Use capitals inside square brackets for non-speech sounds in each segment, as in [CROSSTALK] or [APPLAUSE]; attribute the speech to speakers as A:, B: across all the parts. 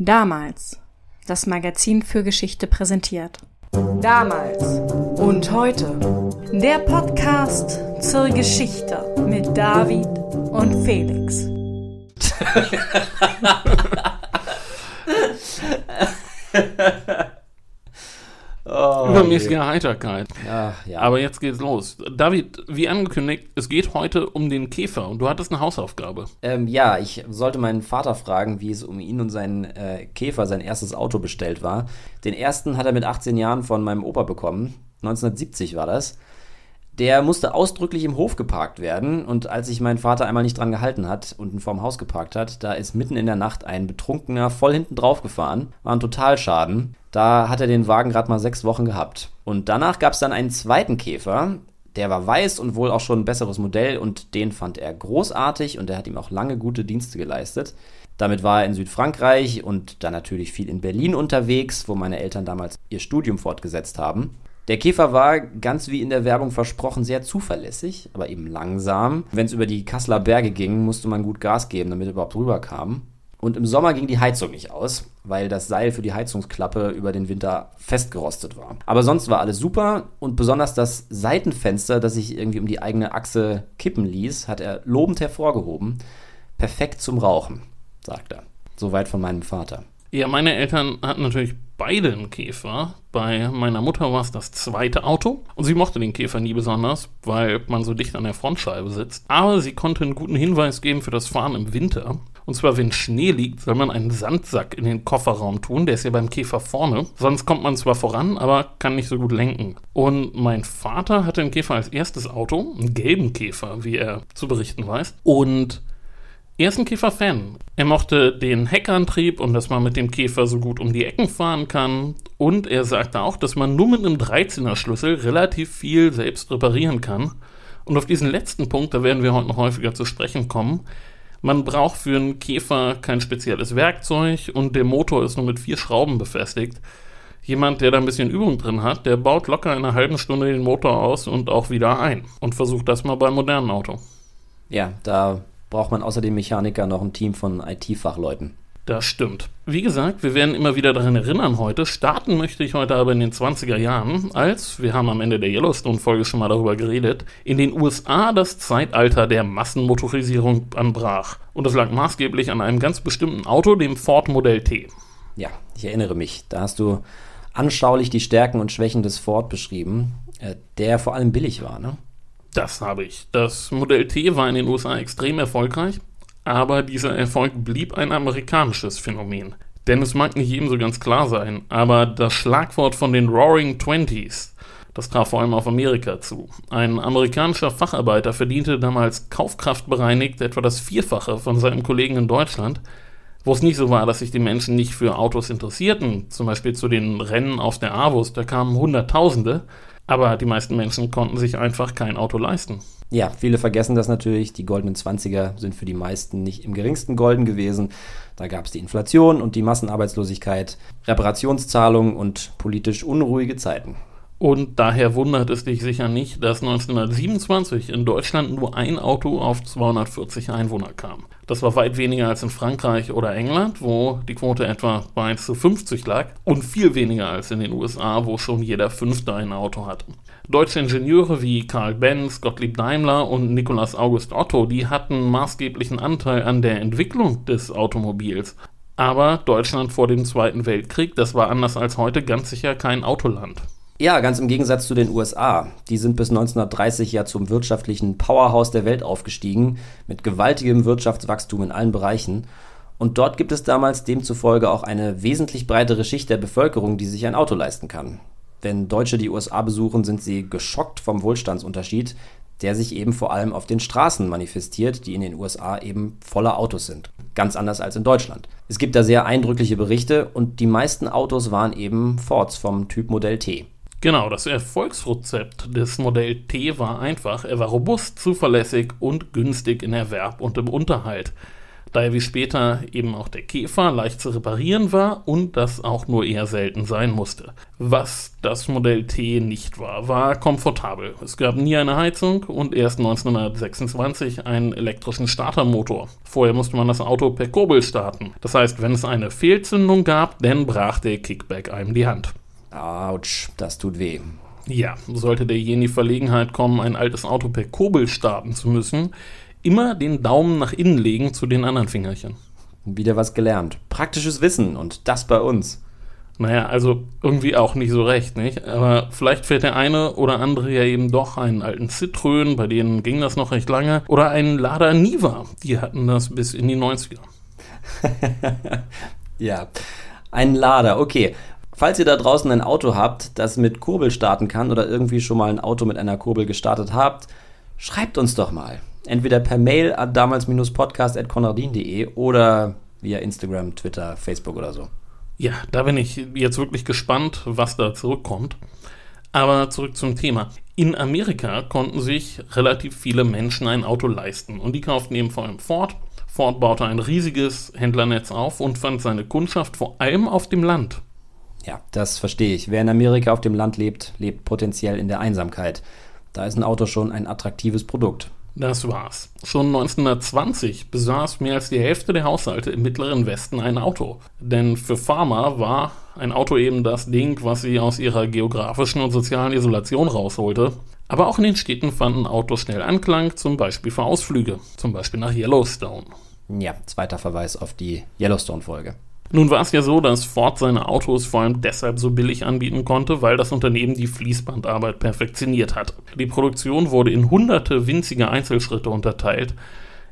A: Damals. Das Magazin für Geschichte präsentiert.
B: Damals und heute.
A: Der Podcast zur Geschichte mit David und Felix. [LAUGHS]
C: Übermäßige. Heiterkeit.
D: Ja, ja.
C: Aber jetzt geht's los. David, wie angekündigt, es geht heute um den Käfer und du hattest eine Hausaufgabe.
D: Ähm, ja, ich sollte meinen Vater fragen, wie es um ihn und seinen äh, Käfer, sein erstes Auto bestellt war. Den ersten hat er mit 18 Jahren von meinem Opa bekommen. 1970 war das. Der musste ausdrücklich im Hof geparkt werden und als sich mein Vater einmal nicht dran gehalten hat und ihn vorm Haus geparkt hat, da ist mitten in der Nacht ein Betrunkener voll hinten drauf gefahren. War ein Totalschaden. Da hat er den Wagen gerade mal sechs Wochen gehabt. Und danach gab es dann einen zweiten Käfer. Der war weiß und wohl auch schon ein besseres Modell und den fand er großartig und der hat ihm auch lange gute Dienste geleistet. Damit war er in Südfrankreich und dann natürlich viel in Berlin unterwegs, wo meine Eltern damals ihr Studium fortgesetzt haben. Der Käfer war, ganz wie in der Werbung versprochen, sehr zuverlässig, aber eben langsam. Wenn es über die Kasseler Berge ging, musste man gut Gas geben, damit er überhaupt rüberkam. Und im Sommer ging die Heizung nicht aus, weil das Seil für die Heizungsklappe über den Winter festgerostet war. Aber sonst war alles super und besonders das Seitenfenster, das sich irgendwie um die eigene Achse kippen ließ, hat er lobend hervorgehoben. Perfekt zum Rauchen, sagt er. Soweit von meinem Vater.
C: Ja, meine Eltern hatten natürlich beide einen Käfer. Bei meiner Mutter war es das zweite Auto und sie mochte den Käfer nie besonders, weil man so dicht an der Frontscheibe sitzt. Aber sie konnte einen guten Hinweis geben für das Fahren im Winter. Und zwar, wenn Schnee liegt, soll man einen Sandsack in den Kofferraum tun. Der ist ja beim Käfer vorne. Sonst kommt man zwar voran, aber kann nicht so gut lenken. Und mein Vater hatte den Käfer als erstes Auto, einen gelben Käfer, wie er zu berichten weiß. Und er ist ein Käfer-Fan. Er mochte den Heckantrieb und dass man mit dem Käfer so gut um die Ecken fahren kann. Und er sagte auch, dass man nur mit einem 13er Schlüssel relativ viel selbst reparieren kann. Und auf diesen letzten Punkt, da werden wir heute noch häufiger zu sprechen kommen. Man braucht für einen Käfer kein spezielles Werkzeug und der Motor ist nur mit vier Schrauben befestigt. Jemand, der da ein bisschen Übung drin hat, der baut locker in einer halben Stunde den Motor aus und auch wieder ein und versucht das mal beim modernen Auto.
D: Ja, da braucht man außer dem Mechaniker noch ein Team von IT-Fachleuten.
C: Das stimmt. Wie gesagt, wir werden immer wieder daran erinnern heute. Starten möchte ich heute aber in den 20er Jahren, als, wir haben am Ende der Yellowstone-Folge schon mal darüber geredet, in den USA das Zeitalter der Massenmotorisierung anbrach. Und das lag maßgeblich an einem ganz bestimmten Auto, dem Ford Modell T.
D: Ja, ich erinnere mich. Da hast du anschaulich die Stärken und Schwächen des Ford beschrieben, äh, der vor allem billig war, ne?
C: Das habe ich. Das Modell T war in den USA extrem erfolgreich, aber dieser Erfolg blieb ein amerikanisches Phänomen. Denn es mag nicht jedem so ganz klar sein, aber das Schlagwort von den Roaring Twenties, das traf vor allem auf Amerika zu. Ein amerikanischer Facharbeiter verdiente damals kaufkraftbereinigt etwa das Vierfache von seinem Kollegen in Deutschland, wo es nicht so war, dass sich die Menschen nicht für Autos interessierten. Zum Beispiel zu den Rennen auf der Avus, da kamen Hunderttausende, aber die meisten Menschen konnten sich einfach kein Auto leisten.
D: Ja, viele vergessen das natürlich. Die goldenen Zwanziger sind für die meisten nicht im geringsten golden gewesen. Da gab es die Inflation und die Massenarbeitslosigkeit, Reparationszahlungen und politisch unruhige Zeiten.
C: Und daher wundert es dich sicher nicht, dass 1927 in Deutschland nur ein Auto auf 240 Einwohner kam. Das war weit weniger als in Frankreich oder England, wo die Quote etwa bei 1 zu 50 lag, und viel weniger als in den USA, wo schon jeder Fünfte ein Auto hatte. Deutsche Ingenieure wie Karl Benz, Gottlieb Daimler und Nikolaus August Otto, die hatten maßgeblichen Anteil an der Entwicklung des Automobils. Aber Deutschland vor dem Zweiten Weltkrieg, das war anders als heute ganz sicher kein Autoland.
D: Ja, ganz im Gegensatz zu den USA. Die sind bis 1930 ja zum wirtschaftlichen Powerhouse der Welt aufgestiegen, mit gewaltigem Wirtschaftswachstum in allen Bereichen. Und dort gibt es damals demzufolge auch eine wesentlich breitere Schicht der Bevölkerung, die sich ein Auto leisten kann. Wenn Deutsche die USA besuchen, sind sie geschockt vom Wohlstandsunterschied, der sich eben vor allem auf den Straßen manifestiert, die in den USA eben voller Autos sind. Ganz anders als in Deutschland. Es gibt da sehr eindrückliche Berichte und die meisten Autos waren eben Fords vom Typ Modell T.
C: Genau, das Erfolgsrezept des Modell T war einfach. Er war robust, zuverlässig und günstig in Erwerb und im Unterhalt. da er wie später eben auch der Käfer leicht zu reparieren war und das auch nur eher selten sein musste. Was das Modell T nicht war, war komfortabel. Es gab nie eine Heizung und erst 1926 einen elektrischen Startermotor. Vorher musste man das Auto per Kurbel starten. Das heißt, wenn es eine Fehlzündung gab, dann brach der Kickback einem die Hand.
D: Autsch, das tut weh.
C: Ja, sollte der je in die Verlegenheit kommen, ein altes Auto per Kurbel starten zu müssen, immer den Daumen nach innen legen zu den anderen Fingerchen.
D: Wieder was gelernt. Praktisches Wissen und das bei uns.
C: Naja, also irgendwie auch nicht so recht, nicht? Aber vielleicht fährt der eine oder andere ja eben doch einen alten Citroën, bei denen ging das noch recht lange, oder einen Lada Niva. Die hatten das bis in die 90er. [LAUGHS]
D: ja, ein Lader, okay. Falls ihr da draußen ein Auto habt, das mit Kurbel starten kann oder irgendwie schon mal ein Auto mit einer Kurbel gestartet habt, schreibt uns doch mal. Entweder per Mail an damals-podcast.konradin.de oder via Instagram, Twitter, Facebook oder so.
C: Ja, da bin ich jetzt wirklich gespannt, was da zurückkommt. Aber zurück zum Thema. In Amerika konnten sich relativ viele Menschen ein Auto leisten und die kauften eben vor allem Ford. Ford baute ein riesiges Händlernetz auf und fand seine Kundschaft vor allem auf dem Land.
D: Ja, das verstehe ich. Wer in Amerika auf dem Land lebt, lebt potenziell in der Einsamkeit. Da ist ein Auto schon ein attraktives Produkt.
C: Das war's. Schon 1920 besaß mehr als die Hälfte der Haushalte im mittleren Westen ein Auto. Denn für Farmer war ein Auto eben das Ding, was sie aus ihrer geografischen und sozialen Isolation rausholte. Aber auch in den Städten fanden Autos schnell Anklang, zum Beispiel für Ausflüge, zum Beispiel nach Yellowstone.
D: Ja, zweiter Verweis auf die Yellowstone-Folge.
C: Nun war es ja so, dass Ford seine Autos vor allem deshalb so billig anbieten konnte, weil das Unternehmen die Fließbandarbeit perfektioniert hat. Die Produktion wurde in hunderte winzige Einzelschritte unterteilt,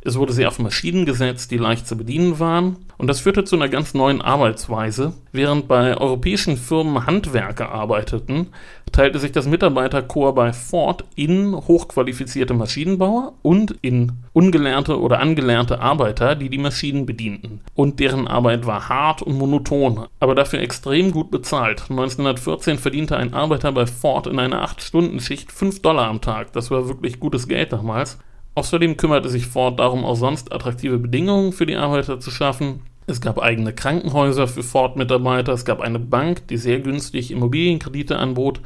C: es wurde sehr auf Maschinen gesetzt, die leicht zu bedienen waren. Und das führte zu einer ganz neuen Arbeitsweise. Während bei europäischen Firmen Handwerker arbeiteten, teilte sich das Mitarbeiterkorps bei Ford in hochqualifizierte Maschinenbauer und in ungelernte oder angelernte Arbeiter, die die Maschinen bedienten. Und deren Arbeit war hart und monoton, aber dafür extrem gut bezahlt. 1914 verdiente ein Arbeiter bei Ford in einer 8-Stunden-Schicht 5 Dollar am Tag. Das war wirklich gutes Geld damals. Außerdem kümmerte sich Ford darum, auch sonst attraktive Bedingungen für die Arbeiter zu schaffen. Es gab eigene Krankenhäuser für Ford-Mitarbeiter, es gab eine Bank, die sehr günstig Immobilienkredite anbot,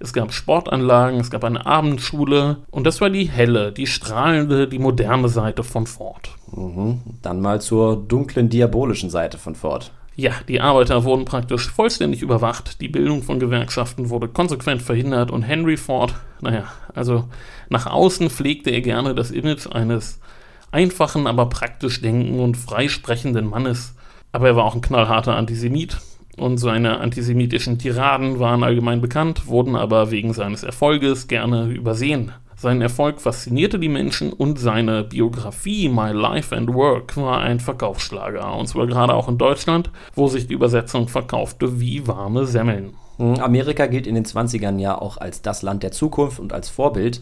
C: es gab Sportanlagen, es gab eine Abendschule und das war die helle, die strahlende, die moderne Seite von Ford.
D: Mhm. Dann mal zur dunklen, diabolischen Seite von Ford.
C: Ja, die Arbeiter wurden praktisch vollständig überwacht, die Bildung von Gewerkschaften wurde konsequent verhindert und Henry Ford, naja, also nach außen pflegte er gerne das Image eines einfachen, aber praktisch denkenden und freisprechenden Mannes. Aber er war auch ein knallharter Antisemit und seine antisemitischen Tiraden waren allgemein bekannt, wurden aber wegen seines Erfolges gerne übersehen. Sein Erfolg faszinierte die Menschen und seine Biografie My Life and Work war ein Verkaufsschlager, und zwar gerade auch in Deutschland, wo sich die Übersetzung verkaufte wie warme Semmeln.
D: Hm, Amerika gilt in den 20ern ja auch als das Land der Zukunft und als Vorbild.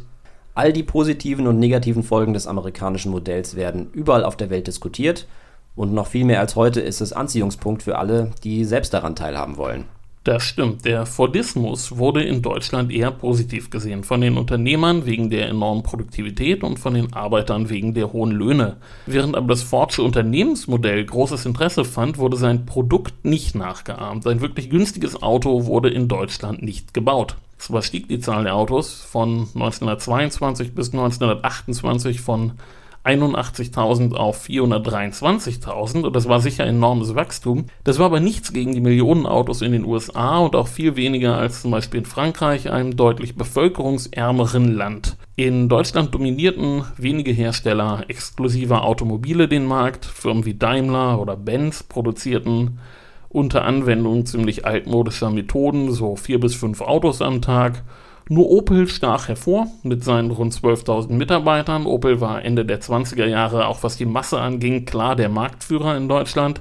D: All die positiven und negativen Folgen des amerikanischen Modells werden überall auf der Welt diskutiert und noch viel mehr als heute ist es Anziehungspunkt für alle, die selbst daran teilhaben wollen.
C: Das stimmt. Der Fordismus wurde in Deutschland eher positiv gesehen. Von den Unternehmern wegen der enormen Produktivität und von den Arbeitern wegen der hohen Löhne. Während aber das Fordsche Unternehmensmodell großes Interesse fand, wurde sein Produkt nicht nachgeahmt. Ein wirklich günstiges Auto wurde in Deutschland nicht gebaut. Zwar stieg die Zahl der Autos von 1922 bis 1928 von 81.000 auf 423.000 und das war sicher enormes Wachstum. Das war aber nichts gegen die Millionen Autos in den USA und auch viel weniger als zum Beispiel in Frankreich, einem deutlich bevölkerungsärmeren Land. In Deutschland dominierten wenige Hersteller exklusiver Automobile den Markt. Firmen wie Daimler oder Benz produzierten unter Anwendung ziemlich altmodischer Methoden so vier bis fünf Autos am Tag nur Opel stach hervor mit seinen rund 12.000 Mitarbeitern. Opel war Ende der 20er Jahre, auch was die Masse anging, klar der Marktführer in Deutschland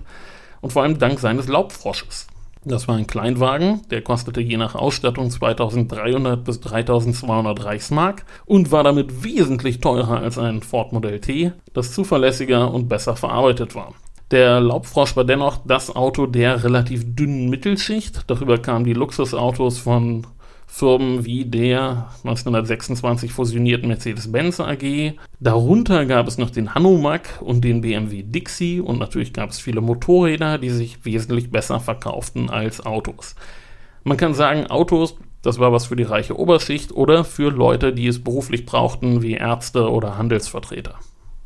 C: und vor allem dank seines Laubfrosches. Das war ein Kleinwagen, der kostete je nach Ausstattung 2300 bis 3200 Reichsmark und war damit wesentlich teurer als ein Ford Modell T, das zuverlässiger und besser verarbeitet war. Der Laubfrosch war dennoch das Auto der relativ dünnen Mittelschicht. Darüber kamen die Luxusautos von Firmen wie der 1926 fusionierten Mercedes-Benz AG. Darunter gab es noch den Hanomag und den BMW Dixie und natürlich gab es viele Motorräder, die sich wesentlich besser verkauften als Autos. Man kann sagen, Autos, das war was für die reiche Oberschicht oder für Leute, die es beruflich brauchten, wie Ärzte oder Handelsvertreter.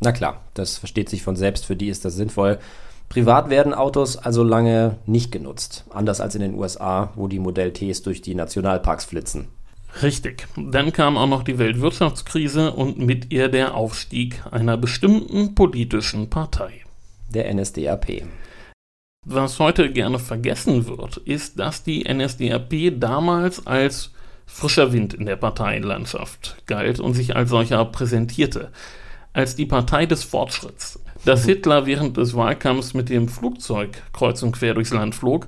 D: Na klar, das versteht sich von selbst, für die ist das sinnvoll. Privat werden Autos also lange nicht genutzt, anders als in den USA, wo die Modell Ts durch die Nationalparks flitzen.
C: Richtig. Dann kam auch noch die Weltwirtschaftskrise und mit ihr der Aufstieg einer bestimmten politischen Partei.
D: Der NSDAP.
C: Was heute gerne vergessen wird, ist, dass die NSDAP damals als frischer Wind in der Parteienlandschaft galt und sich als solcher präsentierte. Als die Partei des Fortschritts dass Hitler während des Wahlkampfs mit dem Flugzeug kreuz und quer durchs Land flog,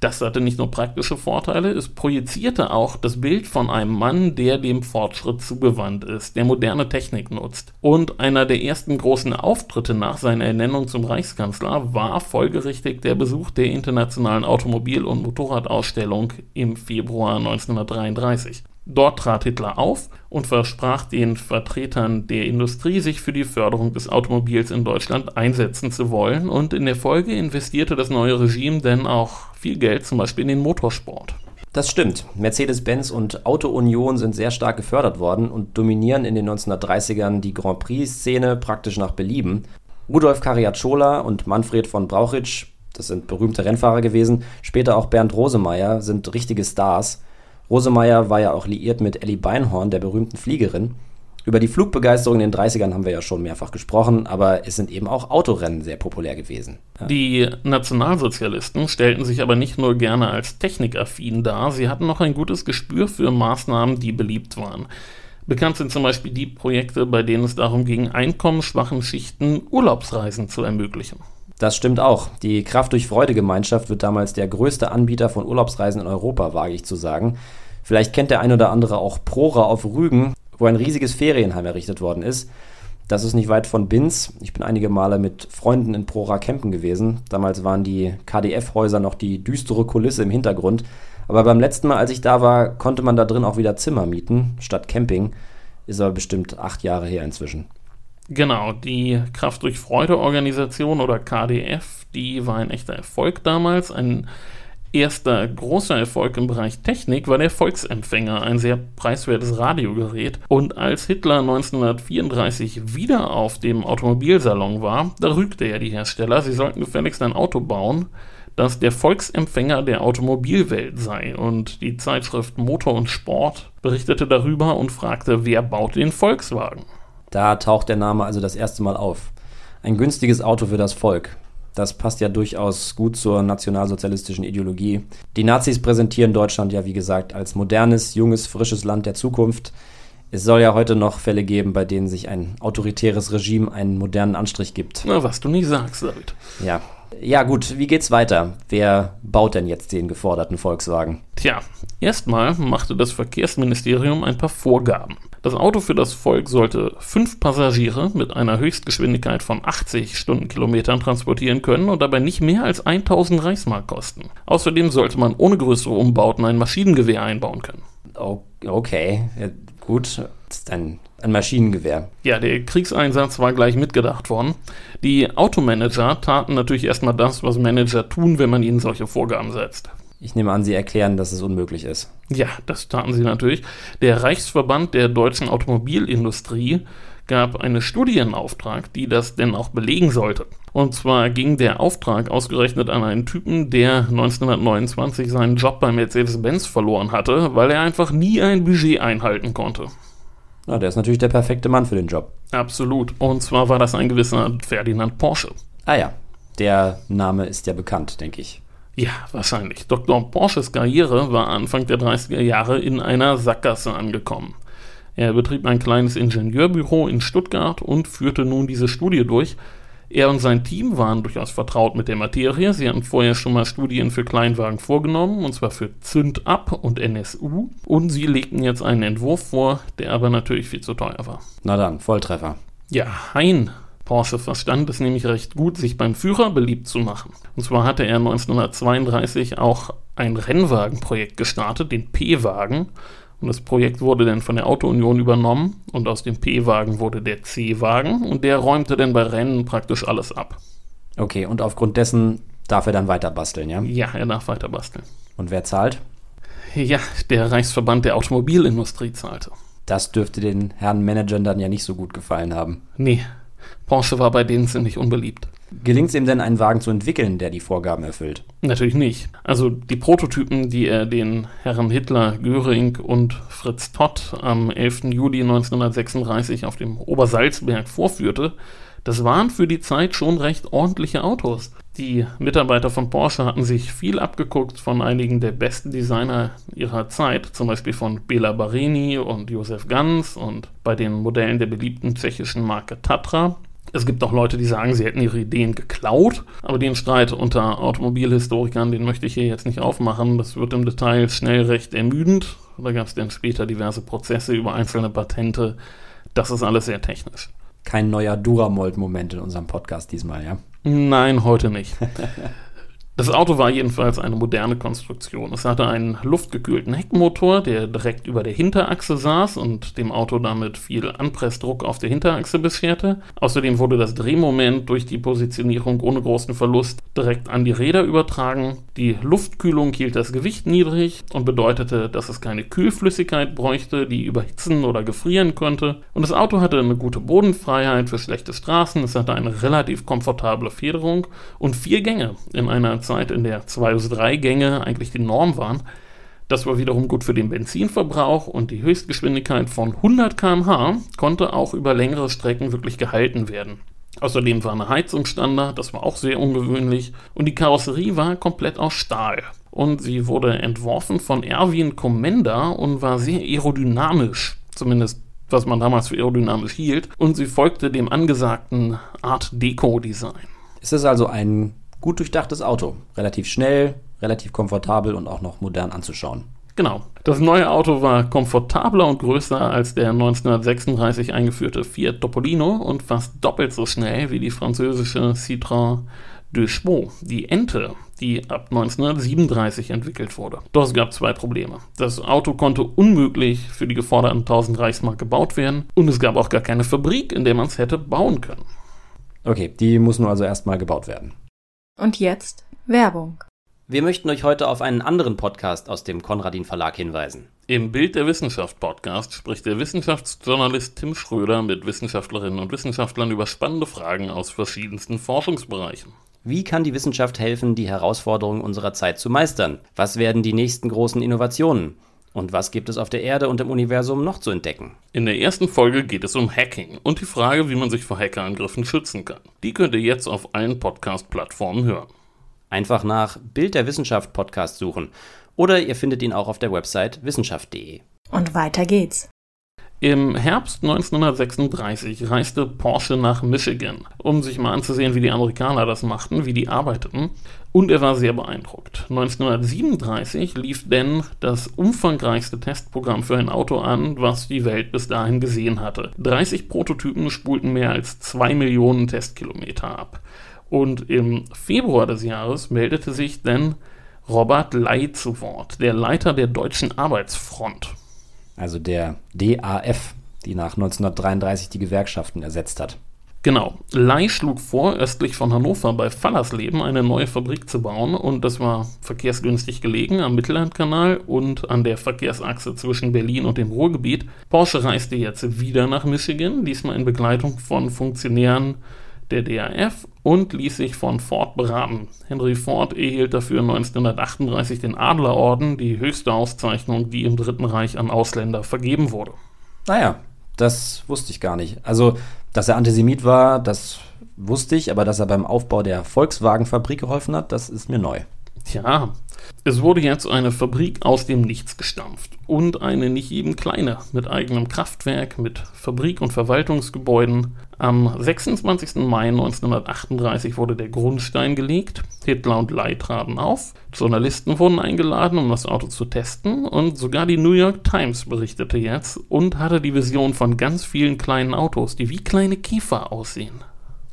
C: das hatte nicht nur praktische Vorteile, es projizierte auch das Bild von einem Mann, der dem Fortschritt zugewandt ist, der moderne Technik nutzt. Und einer der ersten großen Auftritte nach seiner Ernennung zum Reichskanzler war folgerichtig der Besuch der Internationalen Automobil- und Motorradausstellung im Februar 1933. Dort trat Hitler auf und versprach den Vertretern der Industrie, sich für die Förderung des Automobils in Deutschland einsetzen zu wollen. Und in der Folge investierte das neue Regime dann auch viel Geld, zum Beispiel in den Motorsport.
D: Das stimmt. Mercedes-Benz und Auto-Union sind sehr stark gefördert worden und dominieren in den 1930ern die Grand Prix-Szene praktisch nach Belieben. Rudolf Cariacciola und Manfred von Brauchitsch, das sind berühmte Rennfahrer gewesen, später auch Bernd Rosemeyer, sind richtige Stars. Rosemeyer war ja auch liiert mit Ellie Beinhorn, der berühmten Fliegerin. Über die Flugbegeisterung in den 30ern haben wir ja schon mehrfach gesprochen, aber es sind eben auch Autorennen sehr populär gewesen.
C: Ja. Die Nationalsozialisten stellten sich aber nicht nur gerne als technikaffin dar, sie hatten noch ein gutes Gespür für Maßnahmen, die beliebt waren. Bekannt sind zum Beispiel die Projekte, bei denen es darum ging, einkommensschwachen Schichten Urlaubsreisen zu ermöglichen.
D: Das stimmt auch. Die Kraft durch Freude Gemeinschaft wird damals der größte Anbieter von Urlaubsreisen in Europa, wage ich zu sagen. Vielleicht kennt der ein oder andere auch Prora auf Rügen, wo ein riesiges Ferienheim errichtet worden ist. Das ist nicht weit von Binz. Ich bin einige Male mit Freunden in Prora campen gewesen. Damals waren die KDF-Häuser noch die düstere Kulisse im Hintergrund. Aber beim letzten Mal, als ich da war, konnte man da drin auch wieder Zimmer mieten, statt Camping. Ist aber bestimmt acht Jahre her inzwischen.
C: Genau, die Kraft durch Freude Organisation oder KDF, die war ein echter Erfolg damals. Ein erster großer Erfolg im Bereich Technik war der Volksempfänger, ein sehr preiswertes Radiogerät. Und als Hitler 1934 wieder auf dem Automobilsalon war, da rügte er die Hersteller, sie sollten gefälligst ein Auto bauen, das der Volksempfänger der Automobilwelt sei. Und die Zeitschrift Motor und Sport berichtete darüber und fragte, wer baut den Volkswagen?
D: Da taucht der Name also das erste Mal auf. Ein günstiges Auto für das Volk. Das passt ja durchaus gut zur nationalsozialistischen Ideologie. Die Nazis präsentieren Deutschland ja, wie gesagt, als modernes, junges, frisches Land der Zukunft. Es soll ja heute noch Fälle geben, bei denen sich ein autoritäres Regime einen modernen Anstrich gibt.
C: Na, was du nicht sagst, David.
D: Ja. Ja, gut, wie geht's weiter? Wer baut denn jetzt den geforderten Volkswagen?
C: Tja, erstmal machte das Verkehrsministerium ein paar Vorgaben. Das Auto für das Volk sollte fünf Passagiere mit einer Höchstgeschwindigkeit von 80 Stundenkilometern transportieren können und dabei nicht mehr als 1000 Reichsmark kosten. Außerdem sollte man ohne größere Umbauten ein Maschinengewehr einbauen können.
D: Okay, gut. Ist ein, Maschinengewehr.
C: Ja, der Kriegseinsatz war gleich mitgedacht worden. Die Automanager taten natürlich erstmal das, was Manager tun, wenn man ihnen solche Vorgaben setzt.
D: Ich nehme an, Sie erklären, dass es unmöglich ist.
C: Ja, das taten sie natürlich. Der Reichsverband der deutschen Automobilindustrie gab eine Studie in Auftrag, die das denn auch belegen sollte. Und zwar ging der Auftrag ausgerechnet an einen Typen, der 1929 seinen Job bei Mercedes-Benz verloren hatte, weil er einfach nie ein Budget einhalten konnte.
D: Na, der ist natürlich der perfekte Mann für den Job.
C: Absolut. Und zwar war das ein gewisser Ferdinand Porsche.
D: Ah ja, der Name ist ja bekannt, denke ich.
C: Ja, wahrscheinlich. Dr. Porsches Karriere war Anfang der 30er Jahre in einer Sackgasse angekommen. Er betrieb ein kleines Ingenieurbüro in Stuttgart und führte nun diese Studie durch. Er und sein Team waren durchaus vertraut mit der Materie. Sie hatten vorher schon mal Studien für Kleinwagen vorgenommen, und zwar für Zünd-Up und NSU. Und sie legten jetzt einen Entwurf vor, der aber natürlich viel zu teuer war.
D: Na dann, Volltreffer.
C: Ja, Hein Porsche verstand es nämlich recht gut, sich beim Führer beliebt zu machen. Und zwar hatte er 1932 auch ein Rennwagenprojekt gestartet, den P-Wagen. Und das Projekt wurde dann von der Auto-Union übernommen und aus dem P-Wagen wurde der C-Wagen und der räumte dann bei Rennen praktisch alles ab.
D: Okay, und aufgrund dessen darf er dann weiter basteln, ja?
C: Ja, er darf weiter basteln.
D: Und wer zahlt?
C: Ja, der Reichsverband der Automobilindustrie zahlte.
D: Das dürfte den Herren Managern dann ja nicht so gut gefallen haben.
C: Nee, Porsche war bei denen ziemlich unbeliebt.
D: Gelingt es ihm denn, einen Wagen zu entwickeln, der die Vorgaben erfüllt?
C: Natürlich nicht. Also die Prototypen, die er den Herren Hitler, Göring und Fritz Todt am 11. Juli 1936 auf dem Obersalzberg vorführte, das waren für die Zeit schon recht ordentliche Autos. Die Mitarbeiter von Porsche hatten sich viel abgeguckt von einigen der besten Designer ihrer Zeit, zum Beispiel von Bela Barini und Josef Ganz und bei den Modellen der beliebten tschechischen Marke Tatra. Es gibt auch Leute, die sagen, sie hätten ihre Ideen geklaut, aber den Streit unter Automobilhistorikern, den möchte ich hier jetzt nicht aufmachen. Das wird im Detail schnell recht ermüdend. Da gab es dann später diverse Prozesse über einzelne Patente. Das ist alles sehr technisch.
D: Kein neuer Duramold-Moment in unserem Podcast diesmal, ja?
C: Nein, heute nicht. [LAUGHS] Das Auto war jedenfalls eine moderne Konstruktion. Es hatte einen luftgekühlten Heckmotor, der direkt über der Hinterachse saß und dem Auto damit viel Anpressdruck auf der Hinterachse bescherte. Außerdem wurde das Drehmoment durch die Positionierung ohne großen Verlust direkt an die Räder übertragen. Die Luftkühlung hielt das Gewicht niedrig und bedeutete, dass es keine Kühlflüssigkeit bräuchte, die überhitzen oder gefrieren könnte. Und das Auto hatte eine gute Bodenfreiheit für schlechte Straßen. Es hatte eine relativ komfortable Federung und vier Gänge in einer Zeit, in der zwei bis drei Gänge eigentlich die Norm waren. Das war wiederum gut für den Benzinverbrauch und die Höchstgeschwindigkeit von 100 km/h konnte auch über längere Strecken wirklich gehalten werden. Außerdem war eine Heizung Standard, das war auch sehr ungewöhnlich, und die Karosserie war komplett aus Stahl. Und sie wurde entworfen von Erwin Komenda und war sehr aerodynamisch, zumindest was man damals für aerodynamisch hielt, und sie folgte dem angesagten Art Deco-Design.
D: Ist es also ein gut durchdachtes Auto. Relativ schnell, relativ komfortabel und auch noch modern anzuschauen.
C: Genau. Das neue Auto war komfortabler und größer als der 1936 eingeführte Fiat Topolino und fast doppelt so schnell wie die französische Citroën de Chevaux, die Ente, die ab 1937 entwickelt wurde. Doch es gab zwei Probleme. Das Auto konnte unmöglich für die geforderten 1000 Reichsmark gebaut werden und es gab auch gar keine Fabrik, in der man es hätte bauen können.
D: Okay, die muss nun also erstmal gebaut werden.
A: Und jetzt Werbung.
D: Wir möchten euch heute auf einen anderen Podcast aus dem Konradin Verlag hinweisen.
C: Im Bild der Wissenschaft Podcast spricht der Wissenschaftsjournalist Tim Schröder mit Wissenschaftlerinnen und Wissenschaftlern über spannende Fragen aus verschiedensten Forschungsbereichen.
D: Wie kann die Wissenschaft helfen, die Herausforderungen unserer Zeit zu meistern? Was werden die nächsten großen Innovationen? Und was gibt es auf der Erde und im Universum noch zu entdecken?
C: In der ersten Folge geht es um Hacking und die Frage, wie man sich vor Hackerangriffen schützen kann. Die könnt ihr jetzt auf allen Podcast-Plattformen hören.
D: Einfach nach Bild der Wissenschaft Podcast suchen oder ihr findet ihn auch auf der Website wissenschaft.de.
A: Und weiter geht's.
C: Im Herbst 1936 reiste Porsche nach Michigan, um sich mal anzusehen, wie die Amerikaner das machten, wie die arbeiteten. Und er war sehr beeindruckt. 1937 lief denn das umfangreichste Testprogramm für ein Auto an, was die Welt bis dahin gesehen hatte. 30 Prototypen spulten mehr als 2 Millionen Testkilometer ab. Und im Februar des Jahres meldete sich denn Robert Ley zu Wort, der Leiter der Deutschen Arbeitsfront
D: also der DAF, die nach 1933 die Gewerkschaften ersetzt hat.
C: Genau. Ley schlug vor, östlich von Hannover bei Fallersleben eine neue Fabrik zu bauen und das war verkehrsgünstig gelegen am Mittellandkanal und an der Verkehrsachse zwischen Berlin und dem Ruhrgebiet. Porsche reiste jetzt wieder nach Michigan, diesmal in Begleitung von Funktionären der DAF und ließ sich von Ford beraten. Henry Ford erhielt dafür 1938 den Adlerorden, die höchste Auszeichnung, die im Dritten Reich an Ausländer vergeben wurde.
D: Naja, das wusste ich gar nicht. Also, dass er Antisemit war, das wusste ich, aber dass er beim Aufbau der Volkswagenfabrik geholfen hat, das ist mir neu.
C: Tja, es wurde jetzt eine Fabrik aus dem Nichts gestampft und eine nicht eben kleine mit eigenem Kraftwerk, mit Fabrik und Verwaltungsgebäuden. Am 26. Mai 1938 wurde der Grundstein gelegt. Hitler und Ley traten auf. Journalisten wurden eingeladen, um das Auto zu testen und sogar die New York Times berichtete jetzt und hatte die Vision von ganz vielen kleinen Autos, die wie kleine Käfer aussehen.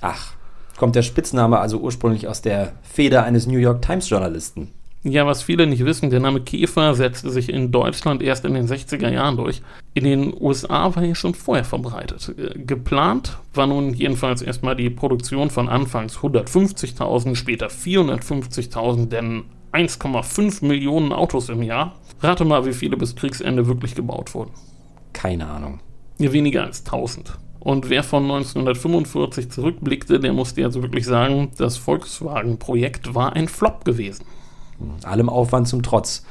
D: Ach, kommt der Spitzname also ursprünglich aus der Feder eines New York Times Journalisten.
C: Ja, was viele nicht wissen, der Name Käfer setzte sich in Deutschland erst in den 60er Jahren durch. In den USA war er schon vorher verbreitet. Äh, geplant war nun jedenfalls erstmal die Produktion von anfangs 150.000, später 450.000, denn 1,5 Millionen Autos im Jahr. Rate mal, wie viele bis Kriegsende wirklich gebaut wurden.
D: Keine Ahnung.
C: Weniger als 1000. Und wer von 1945 zurückblickte, der musste jetzt wirklich sagen, das Volkswagen-Projekt war ein Flop gewesen.
D: Allem Aufwand zum Trotz.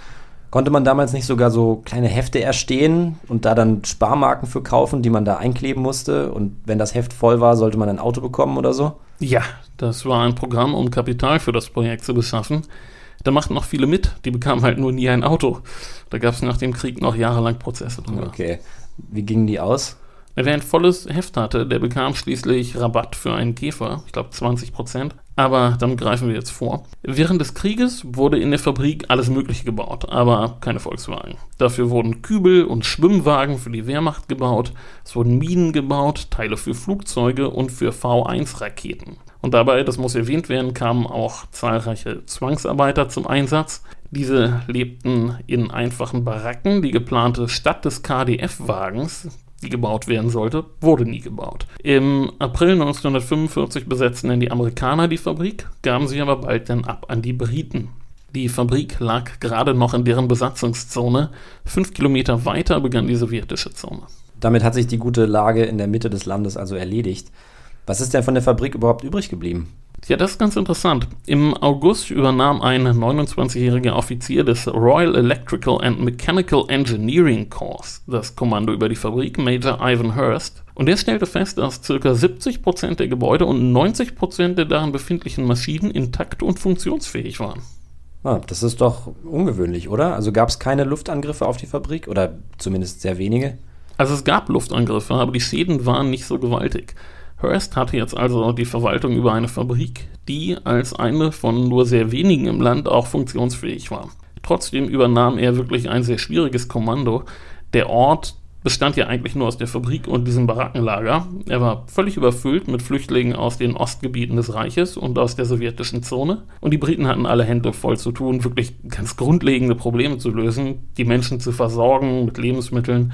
D: Konnte man damals nicht sogar so kleine Hefte erstehen und da dann Sparmarken für kaufen, die man da einkleben musste? Und wenn das Heft voll war, sollte man ein Auto bekommen oder so?
C: Ja, das war ein Programm, um Kapital für das Projekt zu beschaffen. Da machten noch viele mit, die bekamen halt nur nie ein Auto. Da gab es nach dem Krieg noch jahrelang Prozesse drüber.
D: Okay. Wie gingen die aus?
C: Wer ein volles Heft hatte, der bekam schließlich Rabatt für einen Käfer, ich glaube 20 Prozent. Aber dann greifen wir jetzt vor. Während des Krieges wurde in der Fabrik alles Mögliche gebaut, aber keine Volkswagen. Dafür wurden Kübel und Schwimmwagen für die Wehrmacht gebaut, es wurden Minen gebaut, Teile für Flugzeuge und für V1-Raketen. Und dabei, das muss erwähnt werden, kamen auch zahlreiche Zwangsarbeiter zum Einsatz. Diese lebten in einfachen Baracken. Die geplante Stadt des KDF-Wagens, die gebaut werden sollte, wurde nie gebaut. Im April 1945 besetzten dann die Amerikaner die Fabrik, gaben sie aber bald dann ab an die Briten. Die Fabrik lag gerade noch in deren Besatzungszone. Fünf Kilometer weiter begann die sowjetische Zone.
D: Damit hat sich die gute Lage in der Mitte des Landes also erledigt. Was ist denn von der Fabrik überhaupt übrig geblieben?
C: Ja, das ist ganz interessant. Im August übernahm ein 29-jähriger Offizier des Royal Electrical and Mechanical Engineering Corps das Kommando über die Fabrik, Major Ivan Hurst. Und der stellte fest, dass ca. 70% der Gebäude und 90% der darin befindlichen Maschinen intakt und funktionsfähig waren.
D: Ah, das ist doch ungewöhnlich, oder? Also gab es keine Luftangriffe auf die Fabrik oder zumindest sehr wenige?
C: Also es gab Luftangriffe, aber die Schäden waren nicht so gewaltig. Hearst hatte jetzt also die Verwaltung über eine Fabrik, die als eine von nur sehr wenigen im Land auch funktionsfähig war. Trotzdem übernahm er wirklich ein sehr schwieriges Kommando. Der Ort bestand ja eigentlich nur aus der Fabrik und diesem Barackenlager. Er war völlig überfüllt mit Flüchtlingen aus den Ostgebieten des Reiches und aus der sowjetischen Zone. Und die Briten hatten alle Hände voll zu tun, wirklich ganz grundlegende Probleme zu lösen, die Menschen zu versorgen mit Lebensmitteln,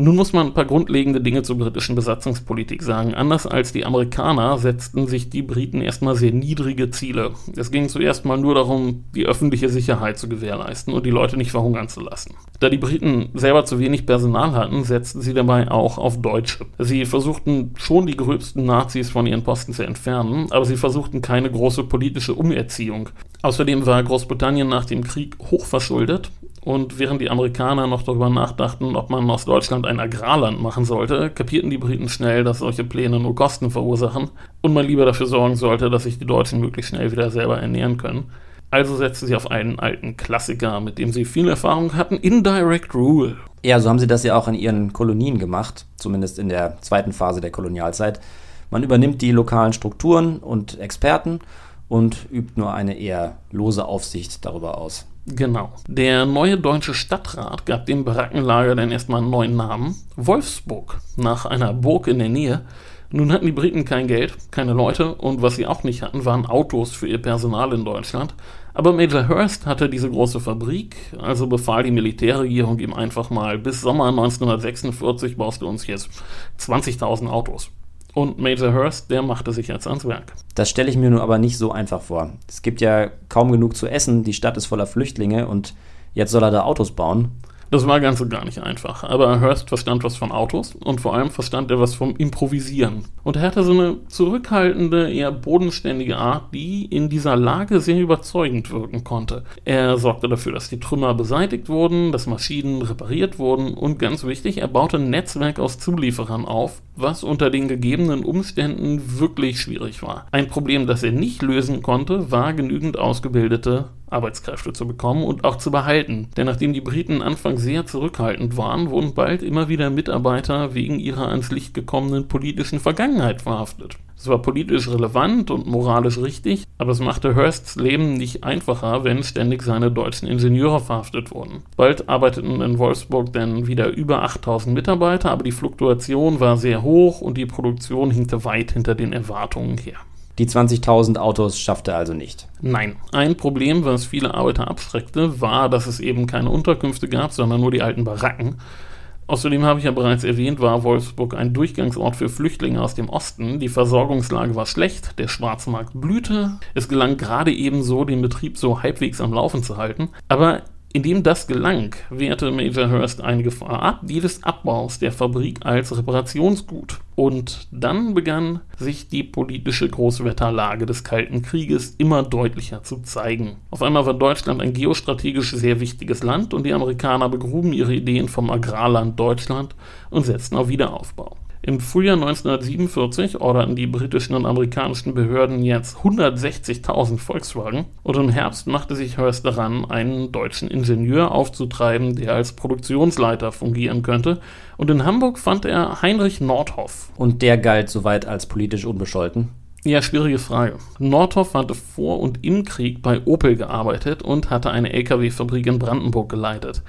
C: nun muss man ein paar grundlegende Dinge zur britischen Besatzungspolitik sagen. Anders als die Amerikaner setzten sich die Briten erstmal sehr niedrige Ziele. Es ging zuerst mal nur darum, die öffentliche Sicherheit zu gewährleisten und die Leute nicht verhungern zu lassen. Da die Briten selber zu wenig Personal hatten, setzten sie dabei auch auf Deutsche. Sie versuchten schon die gröbsten Nazis von ihren Posten zu entfernen, aber sie versuchten keine große politische Umerziehung. Außerdem war Großbritannien nach dem Krieg hochverschuldet und während die Amerikaner noch darüber nachdachten, ob man aus Deutschland ein Agrarland machen sollte, kapierten die Briten schnell, dass solche Pläne nur Kosten verursachen und man lieber dafür sorgen sollte, dass sich die Deutschen möglichst schnell wieder selber ernähren können. Also setzten sie auf einen alten Klassiker, mit dem sie viel Erfahrung hatten, Indirect Rule.
D: Ja, so haben sie das ja auch in ihren Kolonien gemacht, zumindest in der zweiten Phase der Kolonialzeit. Man übernimmt die lokalen Strukturen und Experten und übt nur eine eher lose Aufsicht darüber aus.
C: Genau. Der neue deutsche Stadtrat gab dem Barackenlager dann erstmal einen neuen Namen, Wolfsburg, nach einer Burg in der Nähe. Nun hatten die Briten kein Geld, keine Leute und was sie auch nicht hatten, waren Autos für ihr Personal in Deutschland. Aber Major Hurst hatte diese große Fabrik, also befahl die Militärregierung ihm einfach mal, bis Sommer 1946 baust du uns jetzt 20.000 Autos. Und Major Hurst, der machte sich jetzt ans Werk.
D: Das stelle ich mir nur aber nicht so einfach vor. Es gibt ja kaum genug zu essen, die Stadt ist voller Flüchtlinge und jetzt soll er da Autos bauen.
C: Das war ganz und gar nicht einfach. Aber Hurst verstand was von Autos und vor allem verstand er was vom Improvisieren. Und er hatte so eine zurückhaltende, eher bodenständige Art, die in dieser Lage sehr überzeugend wirken konnte. Er sorgte dafür, dass die Trümmer beseitigt wurden, dass Maschinen repariert wurden und ganz wichtig, er baute ein Netzwerk aus Zulieferern auf, was unter den gegebenen Umständen wirklich schwierig war. Ein Problem, das er nicht lösen konnte, war genügend ausgebildete Arbeitskräfte zu bekommen und auch zu behalten. Denn nachdem die Briten anfangs sehr zurückhaltend waren, wurden bald immer wieder Mitarbeiter wegen ihrer ans Licht gekommenen politischen Vergangenheit verhaftet. Es war politisch relevant und moralisch richtig, aber es machte Hursts Leben nicht einfacher, wenn ständig seine deutschen Ingenieure verhaftet wurden. Bald arbeiteten in Wolfsburg dann wieder über 8000 Mitarbeiter, aber die Fluktuation war sehr hoch und die Produktion hinkte weit hinter den Erwartungen her.
D: Die 20.000 Autos schaffte er also nicht.
C: Nein, ein Problem, was viele Arbeiter abschreckte, war, dass es eben keine Unterkünfte gab, sondern nur die alten Baracken. Außerdem habe ich ja bereits erwähnt, war Wolfsburg ein Durchgangsort für Flüchtlinge aus dem Osten. Die Versorgungslage war schlecht, der Schwarzmarkt blühte. Es gelang gerade ebenso, den Betrieb so halbwegs am Laufen zu halten. Aber indem das gelang, wehrte Major Hurst eine Gefahr ab, die des Abbaus der Fabrik als Reparationsgut. Und dann begann sich die politische Großwetterlage des Kalten Krieges immer deutlicher zu zeigen. Auf einmal war Deutschland ein geostrategisch sehr wichtiges Land und die Amerikaner begruben ihre Ideen vom Agrarland Deutschland und setzten auf Wiederaufbau. Im Frühjahr 1947 orderten die britischen und amerikanischen Behörden jetzt 160.000 Volkswagen und im Herbst machte sich Hearst daran, einen deutschen Ingenieur aufzutreiben, der als Produktionsleiter fungieren könnte. Und in Hamburg fand er Heinrich Nordhoff.
D: Und der galt soweit als politisch unbescholten?
C: Ja, schwierige Frage. Nordhoff hatte vor und im Krieg bei Opel gearbeitet und hatte eine Lkw-Fabrik in Brandenburg geleitet.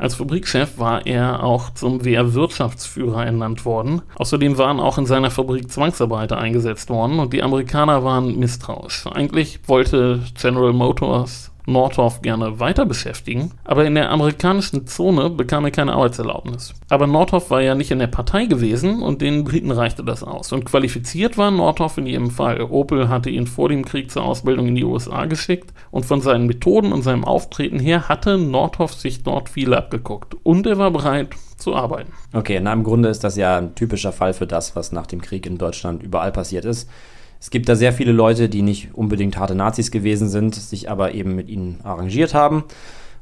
C: Als Fabrikchef war er auch zum Wehrwirtschaftsführer ernannt worden. Außerdem waren auch in seiner Fabrik Zwangsarbeiter eingesetzt worden und die Amerikaner waren misstrauisch. Eigentlich wollte General Motors Nordhoff gerne weiter beschäftigen, aber in der amerikanischen Zone bekam er keine Arbeitserlaubnis. Aber Nordhoff war ja nicht in der Partei gewesen und den Briten reichte das aus. Und qualifiziert war Nordhoff in jedem Fall. Opel hatte ihn vor dem Krieg zur Ausbildung in die USA geschickt und von seinen Methoden und seinem Auftreten her hatte Nordhoff sich dort viel abgeguckt. Und er war bereit zu arbeiten.
D: Okay, na im Grunde ist das ja ein typischer Fall für das, was nach dem Krieg in Deutschland überall passiert ist. Es gibt da sehr viele Leute, die nicht unbedingt harte Nazis gewesen sind, sich aber eben mit ihnen arrangiert haben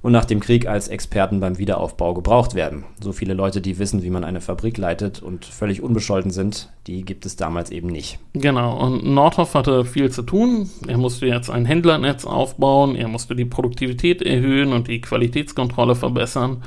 D: und nach dem Krieg als Experten beim Wiederaufbau gebraucht werden. So viele Leute, die wissen, wie man eine Fabrik leitet und völlig unbescholten sind, die gibt es damals eben nicht.
C: Genau, und Nordhoff hatte viel zu tun. Er musste jetzt ein Händlernetz aufbauen, er musste die Produktivität erhöhen und die Qualitätskontrolle verbessern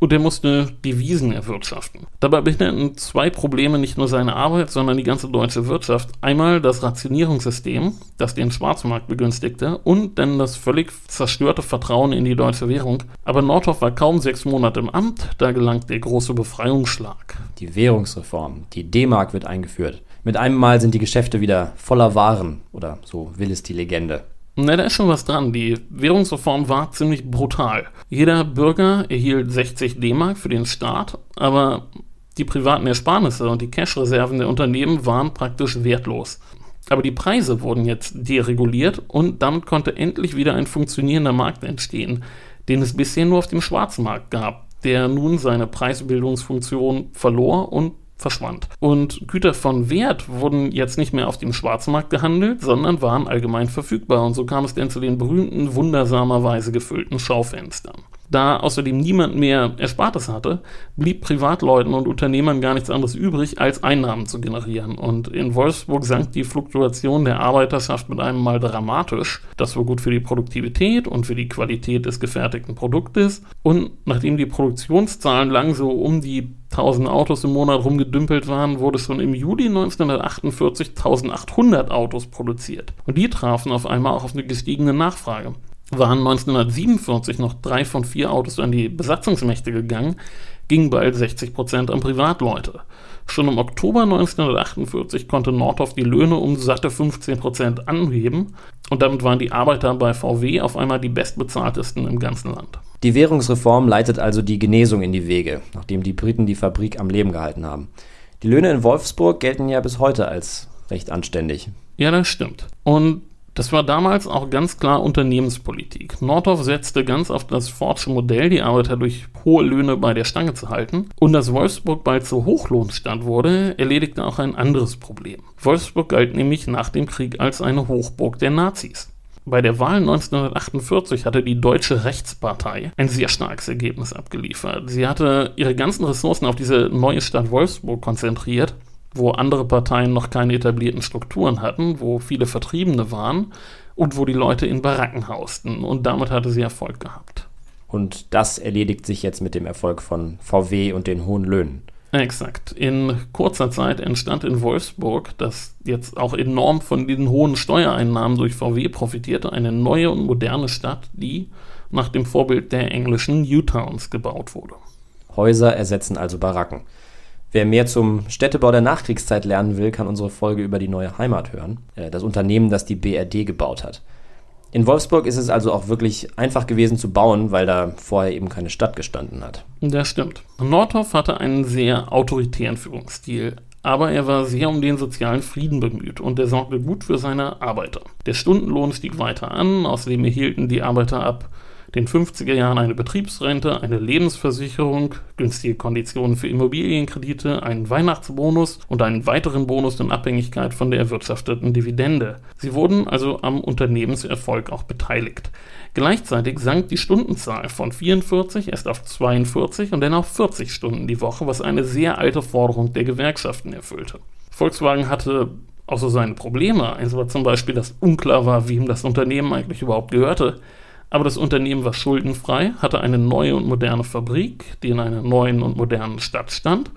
C: und er musste Devisen erwirtschaften. Dabei behinderten zwei Probleme nicht nur seine Arbeit, sondern die ganze deutsche Wirtschaft. Einmal das Rationierungssystem, das den Schwarzmarkt begünstigte, und dann das völlig zerstörte Vertrauen in die deutsche Währung. Aber Nordhoff war kaum sechs Monate im Amt, da gelang der große Befreiungsschlag.
D: Die Währungsreform, die D-Mark wird eingeführt. Mit einem Mal sind die Geschäfte wieder voller Waren, oder so will es die Legende.
C: Na, da ist schon was dran. Die Währungsreform war ziemlich brutal. Jeder Bürger erhielt 60 D-Mark für den Staat, aber die privaten Ersparnisse und die Cash-Reserven der Unternehmen waren praktisch wertlos. Aber die Preise wurden jetzt dereguliert und damit konnte endlich wieder ein funktionierender Markt entstehen, den es bisher nur auf dem Schwarzmarkt gab, der nun seine Preisbildungsfunktion verlor und verschwand. Und Güter von Wert wurden jetzt nicht mehr auf dem Schwarzmarkt gehandelt, sondern waren allgemein verfügbar. Und so kam es denn zu den berühmten, wundersamerweise gefüllten Schaufenstern. Da außerdem niemand mehr Erspartes hatte, blieb Privatleuten und Unternehmern gar nichts anderes übrig, als Einnahmen zu generieren. Und in Wolfsburg sank die Fluktuation der Arbeiterschaft mit einem Mal dramatisch. Das war gut für die Produktivität und für die Qualität des gefertigten Produktes. Und nachdem die Produktionszahlen lang so um die 1000 Autos im Monat rumgedümpelt waren, wurde schon im Juli 1948 1800 Autos produziert. Und die trafen auf einmal auch auf eine gestiegene Nachfrage waren 1947 noch drei von vier Autos an die Besatzungsmächte gegangen, gingen bald 60 Prozent an Privatleute. Schon im Oktober 1948 konnte Nordhoff die Löhne um satte 15 Prozent anheben und damit waren die Arbeiter bei VW auf einmal die bestbezahltesten im ganzen Land.
D: Die Währungsreform leitet also die Genesung in die Wege, nachdem die Briten die Fabrik am Leben gehalten haben. Die Löhne in Wolfsburg gelten ja bis heute als recht anständig.
C: Ja, das stimmt. Und das war damals auch ganz klar Unternehmenspolitik. Nordhoff setzte ganz auf das Fordsche Modell, die Arbeiter durch hohe Löhne bei der Stange zu halten. Und dass Wolfsburg bald zur Hochlohnstadt wurde, erledigte auch ein anderes Problem. Wolfsburg galt nämlich nach dem Krieg als eine Hochburg der Nazis. Bei der Wahl 1948 hatte die Deutsche Rechtspartei ein sehr starkes Ergebnis abgeliefert. Sie hatte ihre ganzen Ressourcen auf diese neue Stadt Wolfsburg konzentriert wo andere Parteien noch keine etablierten Strukturen hatten, wo viele Vertriebene waren und wo die Leute in Baracken hausten. Und damit hatte sie Erfolg gehabt.
D: Und das erledigt sich jetzt mit dem Erfolg von VW und den hohen Löhnen.
C: Exakt. In kurzer Zeit entstand in Wolfsburg, das jetzt auch enorm von den hohen Steuereinnahmen durch VW profitierte, eine neue und moderne Stadt, die nach dem Vorbild der englischen Newtowns gebaut wurde.
D: Häuser ersetzen also Baracken. Wer mehr zum Städtebau der Nachkriegszeit lernen will, kann unsere Folge über die neue Heimat hören. Äh, das Unternehmen, das die BRD gebaut hat. In Wolfsburg ist es also auch wirklich einfach gewesen zu bauen, weil da vorher eben keine Stadt gestanden hat.
C: Das stimmt. Nordhoff hatte einen sehr autoritären Führungsstil, aber er war sehr um den sozialen Frieden bemüht und er sorgte gut für seine Arbeiter. Der Stundenlohn stieg weiter an, außerdem erhielten die Arbeiter ab den 50er Jahren eine Betriebsrente, eine Lebensversicherung, günstige Konditionen für Immobilienkredite, einen Weihnachtsbonus und einen weiteren Bonus in Abhängigkeit von der erwirtschafteten Dividende. Sie wurden also am Unternehmenserfolg auch beteiligt. Gleichzeitig sank die Stundenzahl von 44 erst auf 42 und dann auf 40 Stunden die Woche, was eine sehr alte Forderung der Gewerkschaften erfüllte. Volkswagen hatte so seine Probleme. Eins war zum Beispiel, dass unklar war, wem das Unternehmen eigentlich überhaupt gehörte. Aber das Unternehmen war schuldenfrei, hatte eine neue und moderne Fabrik, die in einer neuen und modernen Stadt stand.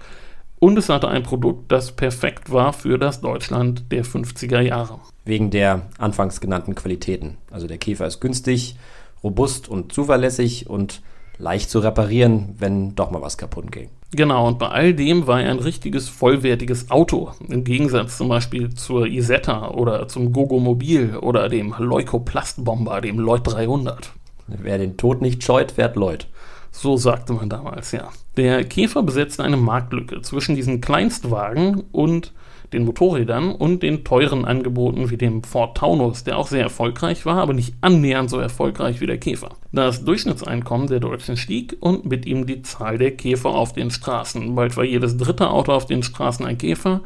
C: Und es hatte ein Produkt, das perfekt war für das Deutschland der 50er Jahre.
D: Wegen der anfangs genannten Qualitäten. Also der Käfer ist günstig, robust und zuverlässig und leicht zu reparieren, wenn doch mal was kaputt ging.
C: Genau, und bei all dem war er ein richtiges vollwertiges Auto. Im Gegensatz zum Beispiel zur Isetta oder zum Gogo Mobil oder dem Leukoplastbomber, dem Lloyd 300.
D: Wer den Tod nicht scheut, fährt Lloyd.
C: So sagte man damals, ja. Der Käfer besetzte eine Marktlücke zwischen diesen Kleinstwagen und den Motorrädern und den teuren Angeboten wie dem Ford Taunus, der auch sehr erfolgreich war, aber nicht annähernd so erfolgreich wie der Käfer. Das Durchschnittseinkommen der Deutschen stieg und mit ihm die Zahl der Käfer auf den Straßen. Bald war jedes dritte Auto auf den Straßen ein Käfer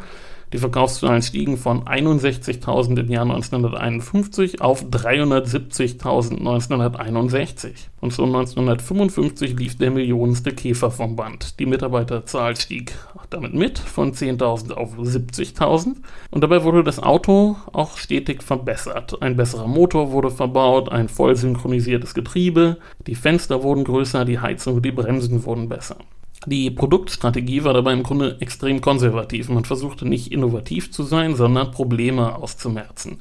C: die Verkaufszahlen stiegen von 61.000 im Jahr 1951 auf 370.000 1961. Und schon 1955 lief der millionenste Käfer vom Band. Die Mitarbeiterzahl stieg damit mit von 10.000 auf 70.000. Und dabei wurde das Auto auch stetig verbessert. Ein besserer Motor wurde verbaut, ein voll synchronisiertes Getriebe, die Fenster wurden größer, die Heizung und die Bremsen wurden besser. Die Produktstrategie war dabei im Grunde extrem konservativ. Man versuchte nicht innovativ zu sein, sondern Probleme auszumerzen.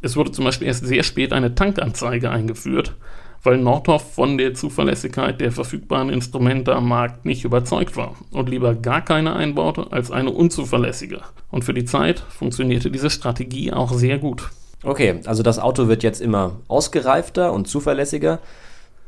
C: Es wurde zum Beispiel erst sehr spät eine Tankanzeige eingeführt, weil Nordhoff von der Zuverlässigkeit der verfügbaren Instrumente am Markt nicht überzeugt war und lieber gar keine einbaute als eine unzuverlässige. Und für die Zeit funktionierte diese Strategie auch sehr gut.
D: Okay, also das Auto wird jetzt immer ausgereifter und zuverlässiger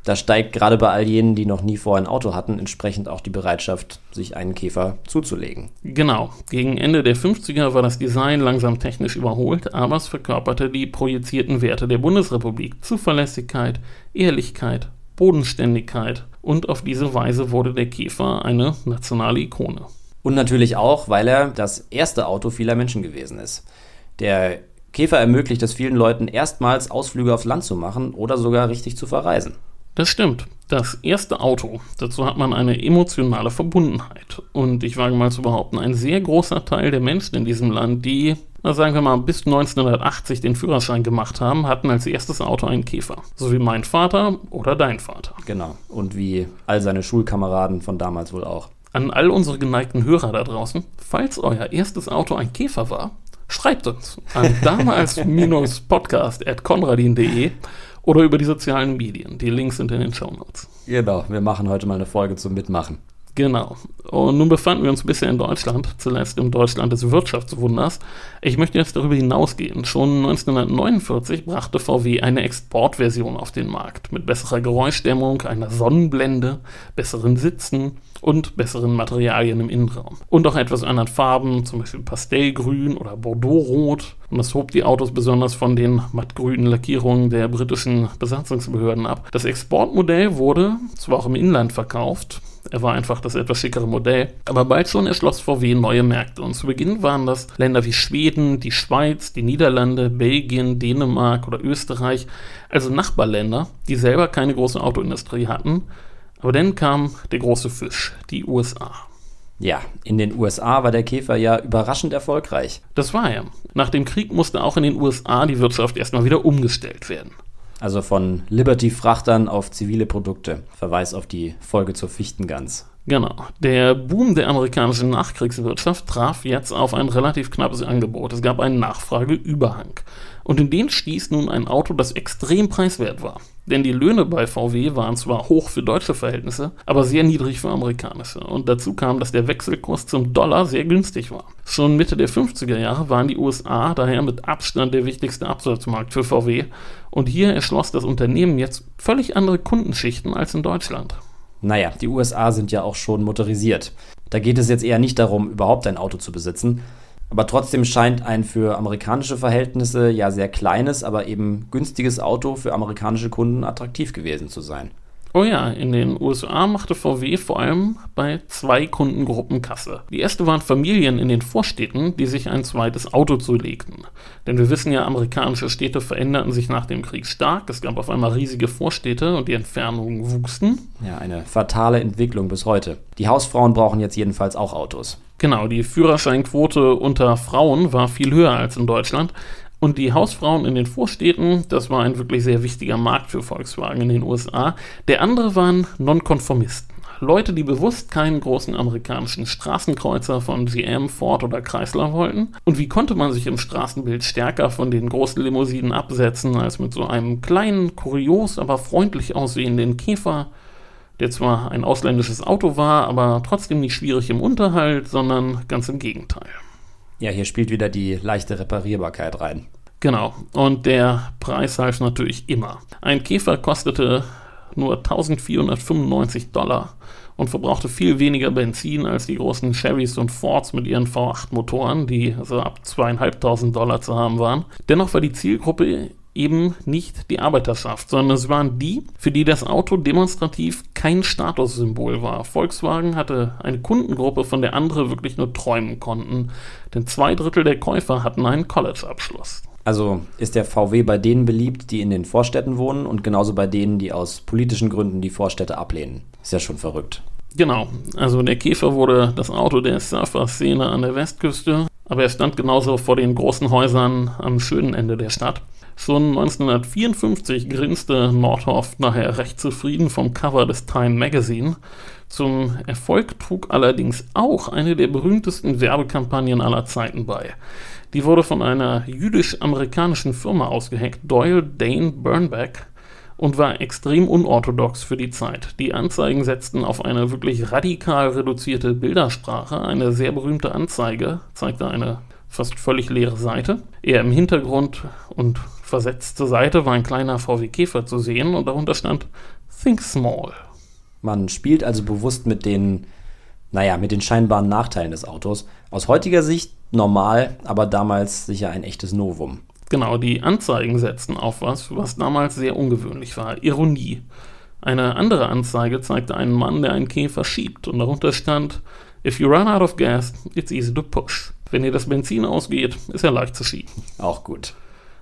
D: da steigt gerade bei all jenen, die noch nie vorher ein Auto hatten, entsprechend auch die Bereitschaft, sich einen Käfer zuzulegen.
C: Genau. Gegen Ende der 50er war das Design langsam technisch überholt, aber es verkörperte die projizierten Werte der Bundesrepublik. Zuverlässigkeit, Ehrlichkeit, Bodenständigkeit und auf diese Weise wurde der Käfer eine nationale Ikone.
D: Und natürlich auch, weil er das erste Auto vieler Menschen gewesen ist. Der Käfer ermöglicht es vielen Leuten erstmals Ausflüge aufs Land zu machen oder sogar richtig zu verreisen.
C: Das stimmt. Das erste Auto, dazu hat man eine emotionale Verbundenheit. Und ich wage mal zu behaupten, ein sehr großer Teil der Menschen in diesem Land, die, na sagen wir mal, bis 1980 den Führerschein gemacht haben, hatten als erstes Auto einen Käfer. So wie mein Vater oder dein Vater.
D: Genau. Und wie all seine Schulkameraden von damals wohl auch.
C: An all unsere geneigten Hörer da draußen, falls euer erstes Auto ein Käfer war, schreibt uns an [LAUGHS] damals-podcast.konradin.de oder über die sozialen Medien. Die Links sind in den Show Notes.
D: Genau, wir machen heute mal eine Folge zum Mitmachen.
C: Genau. Und nun befanden wir uns bisher in Deutschland, zuletzt im Deutschland des Wirtschaftswunders. Ich möchte jetzt darüber hinausgehen. Schon 1949 brachte VW eine Exportversion auf den Markt mit besserer Geräuschdämmung, einer Sonnenblende, besseren Sitzen und besseren Materialien im Innenraum. Und auch etwas anderen Farben, zum Beispiel Pastellgrün oder Bordeauxrot. Und das hob die Autos besonders von den mattgrünen Lackierungen der britischen Besatzungsbehörden ab. Das Exportmodell wurde zwar auch im Inland verkauft, er war einfach das etwas schickere Modell. Aber bald schon erschloss VW neue Märkte. Und zu Beginn waren das Länder wie Schweden, die Schweiz, die Niederlande, Belgien, Dänemark oder Österreich. Also Nachbarländer, die selber keine große Autoindustrie hatten aber dann kam der große Fisch, die USA.
D: Ja, in den USA war der Käfer ja überraschend erfolgreich.
C: Das war er. Nach dem Krieg musste auch in den USA die Wirtschaft erstmal wieder umgestellt werden.
D: Also von Liberty-Frachtern auf zivile Produkte. Verweis auf die Folge zur Fichtengans.
C: Genau. Der Boom der amerikanischen Nachkriegswirtschaft traf jetzt auf ein relativ knappes Angebot. Es gab einen Nachfrageüberhang. Und in den stieß nun ein Auto, das extrem preiswert war. Denn die Löhne bei VW waren zwar hoch für deutsche Verhältnisse, aber sehr niedrig für amerikanische. Und dazu kam, dass der Wechselkurs zum Dollar sehr günstig war. Schon Mitte der 50er Jahre waren die USA daher mit Abstand der wichtigste Absatzmarkt für VW. Und hier erschloss das Unternehmen jetzt völlig andere Kundenschichten als in Deutschland.
D: Naja, die USA sind ja auch schon motorisiert. Da geht es jetzt eher nicht darum, überhaupt ein Auto zu besitzen, aber trotzdem scheint ein für amerikanische Verhältnisse ja sehr kleines, aber eben günstiges Auto für amerikanische Kunden attraktiv gewesen zu sein.
C: Oh ja, in den USA machte VW vor allem bei zwei Kundengruppen Kasse. Die erste waren Familien in den Vorstädten, die sich ein zweites Auto zulegten. Denn wir wissen ja, amerikanische Städte veränderten sich nach dem Krieg stark. Es gab auf einmal riesige Vorstädte und die Entfernungen wuchsten.
D: Ja, eine fatale Entwicklung bis heute. Die Hausfrauen brauchen jetzt jedenfalls auch Autos.
C: Genau, die Führerscheinquote unter Frauen war viel höher als in Deutschland. Und die Hausfrauen in den Vorstädten, das war ein wirklich sehr wichtiger Markt für Volkswagen in den USA. Der andere waren Nonkonformisten. Leute, die bewusst keinen großen amerikanischen Straßenkreuzer von GM, Ford oder Chrysler wollten. Und wie konnte man sich im Straßenbild stärker von den großen Limousinen absetzen, als mit so einem kleinen, kurios, aber freundlich aussehenden Käfer, der zwar ein ausländisches Auto war, aber trotzdem nicht schwierig im Unterhalt, sondern ganz im Gegenteil.
D: Ja, hier spielt wieder die leichte Reparierbarkeit rein.
C: Genau, und der Preis half natürlich immer. Ein Käfer kostete nur 1495 Dollar und verbrauchte viel weniger Benzin als die großen Chevys und Fords mit ihren V8-Motoren, die so ab zweieinhalbtausend Dollar zu haben waren. Dennoch war die Zielgruppe eben nicht die Arbeiterschaft, sondern es waren die, für die das Auto demonstrativ kein Statussymbol war. Volkswagen hatte eine Kundengruppe, von der andere wirklich nur träumen konnten, denn zwei Drittel der Käufer hatten einen College-Abschluss.
D: Also ist der VW bei denen beliebt, die in den Vorstädten wohnen und genauso bei denen, die aus politischen Gründen die Vorstädte ablehnen. Ist ja schon verrückt.
C: Genau, also der Käfer wurde das Auto der Surfer-Szene an der Westküste, aber er stand genauso vor den großen Häusern am schönen Ende der Stadt. Schon 1954 grinste Nordhoff nachher recht zufrieden vom Cover des Time Magazine. Zum Erfolg trug allerdings auch eine der berühmtesten Werbekampagnen aller Zeiten bei. Die wurde von einer jüdisch-amerikanischen Firma ausgeheckt, Doyle Dane Burnback, und war extrem unorthodox für die Zeit. Die Anzeigen setzten auf eine wirklich radikal reduzierte Bildersprache. Eine sehr berühmte Anzeige zeigte eine fast völlig leere Seite. Eher im Hintergrund und versetzt zur Seite war ein kleiner VW Käfer zu sehen und darunter stand Think Small.
D: Man spielt also bewusst mit den, naja, mit den scheinbaren Nachteilen des Autos. Aus heutiger Sicht normal, aber damals sicher ein echtes Novum.
C: Genau, die Anzeigen setzten auf was, was damals sehr ungewöhnlich war. Ironie. Eine andere Anzeige zeigte einen Mann, der einen Käfer schiebt und darunter stand If you run out of gas, it's easy to push. Wenn dir das Benzin ausgeht, ist er leicht zu schieben.
D: Auch gut.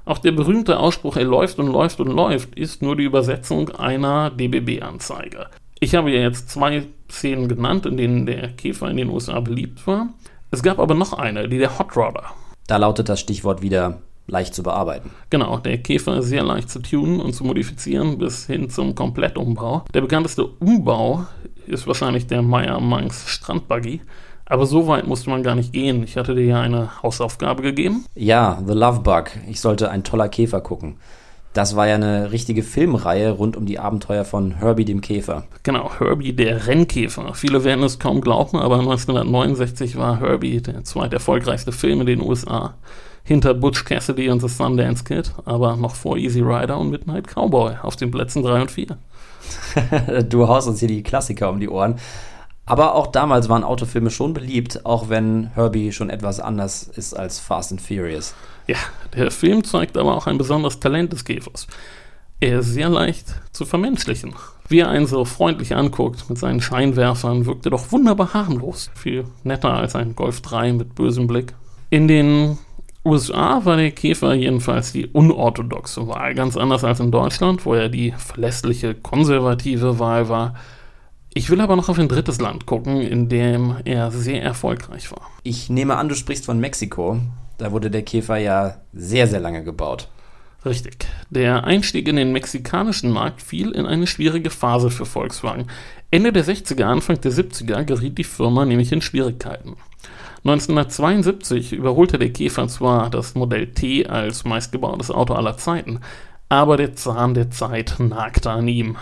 C: Auch der berühmte Ausspruch, er läuft und läuft und läuft, ist nur die Übersetzung einer DBB-Anzeige. Ich habe ja jetzt zwei Szenen genannt, in denen der Käfer in den USA beliebt war. Es gab aber noch eine, die der Hot Rodder.
D: Da lautet das Stichwort wieder leicht zu bearbeiten.
C: Genau, der Käfer ist sehr leicht zu tunen und zu modifizieren bis hin zum Komplettumbau. Der bekannteste Umbau ist wahrscheinlich der Meyer Manx Strandbuggy. Aber so weit musste man gar nicht gehen. Ich hatte dir ja eine Hausaufgabe gegeben.
D: Ja, The Love Bug. Ich sollte ein toller Käfer gucken. Das war ja eine richtige Filmreihe rund um die Abenteuer von Herbie dem Käfer.
C: Genau, Herbie der Rennkäfer. Viele werden es kaum glauben, aber 1969 war Herbie der zweiterfolgreichste Film in den USA. Hinter Butch Cassidy und The Sundance Kid, aber noch vor Easy Rider und Midnight Cowboy auf den Plätzen 3 und 4. [LAUGHS]
D: du haust uns hier die Klassiker um die Ohren. Aber auch damals waren Autofilme schon beliebt, auch wenn Herbie schon etwas anders ist als Fast and Furious.
C: Ja, der Film zeigt aber auch ein besonderes Talent des Käfers. Er ist sehr leicht zu vermenschlichen. Wie er einen so freundlich anguckt mit seinen Scheinwerfern, wirkt er doch wunderbar harmlos. Viel netter als ein Golf 3 mit bösem Blick. In den USA war der Käfer jedenfalls die unorthodoxe Wahl, ganz anders als in Deutschland, wo er die verlässliche konservative Wahl war Ich will aber noch auf ein drittes Land gucken, in dem er sehr erfolgreich war.
D: Ich nehme an, du sprichst von Mexiko. Da wurde der Käfer ja sehr, sehr lange gebaut.
C: Richtig. Der Einstieg in den mexikanischen Markt fiel in eine schwierige Phase für Volkswagen. Ende der 60er, Anfang der 70er geriet die Firma nämlich in Schwierigkeiten. 1972 überholte der Käfer zwar das Modell T als meistgebautes Auto aller Zeiten, aber der Zahn der Zeit nagte an ihm.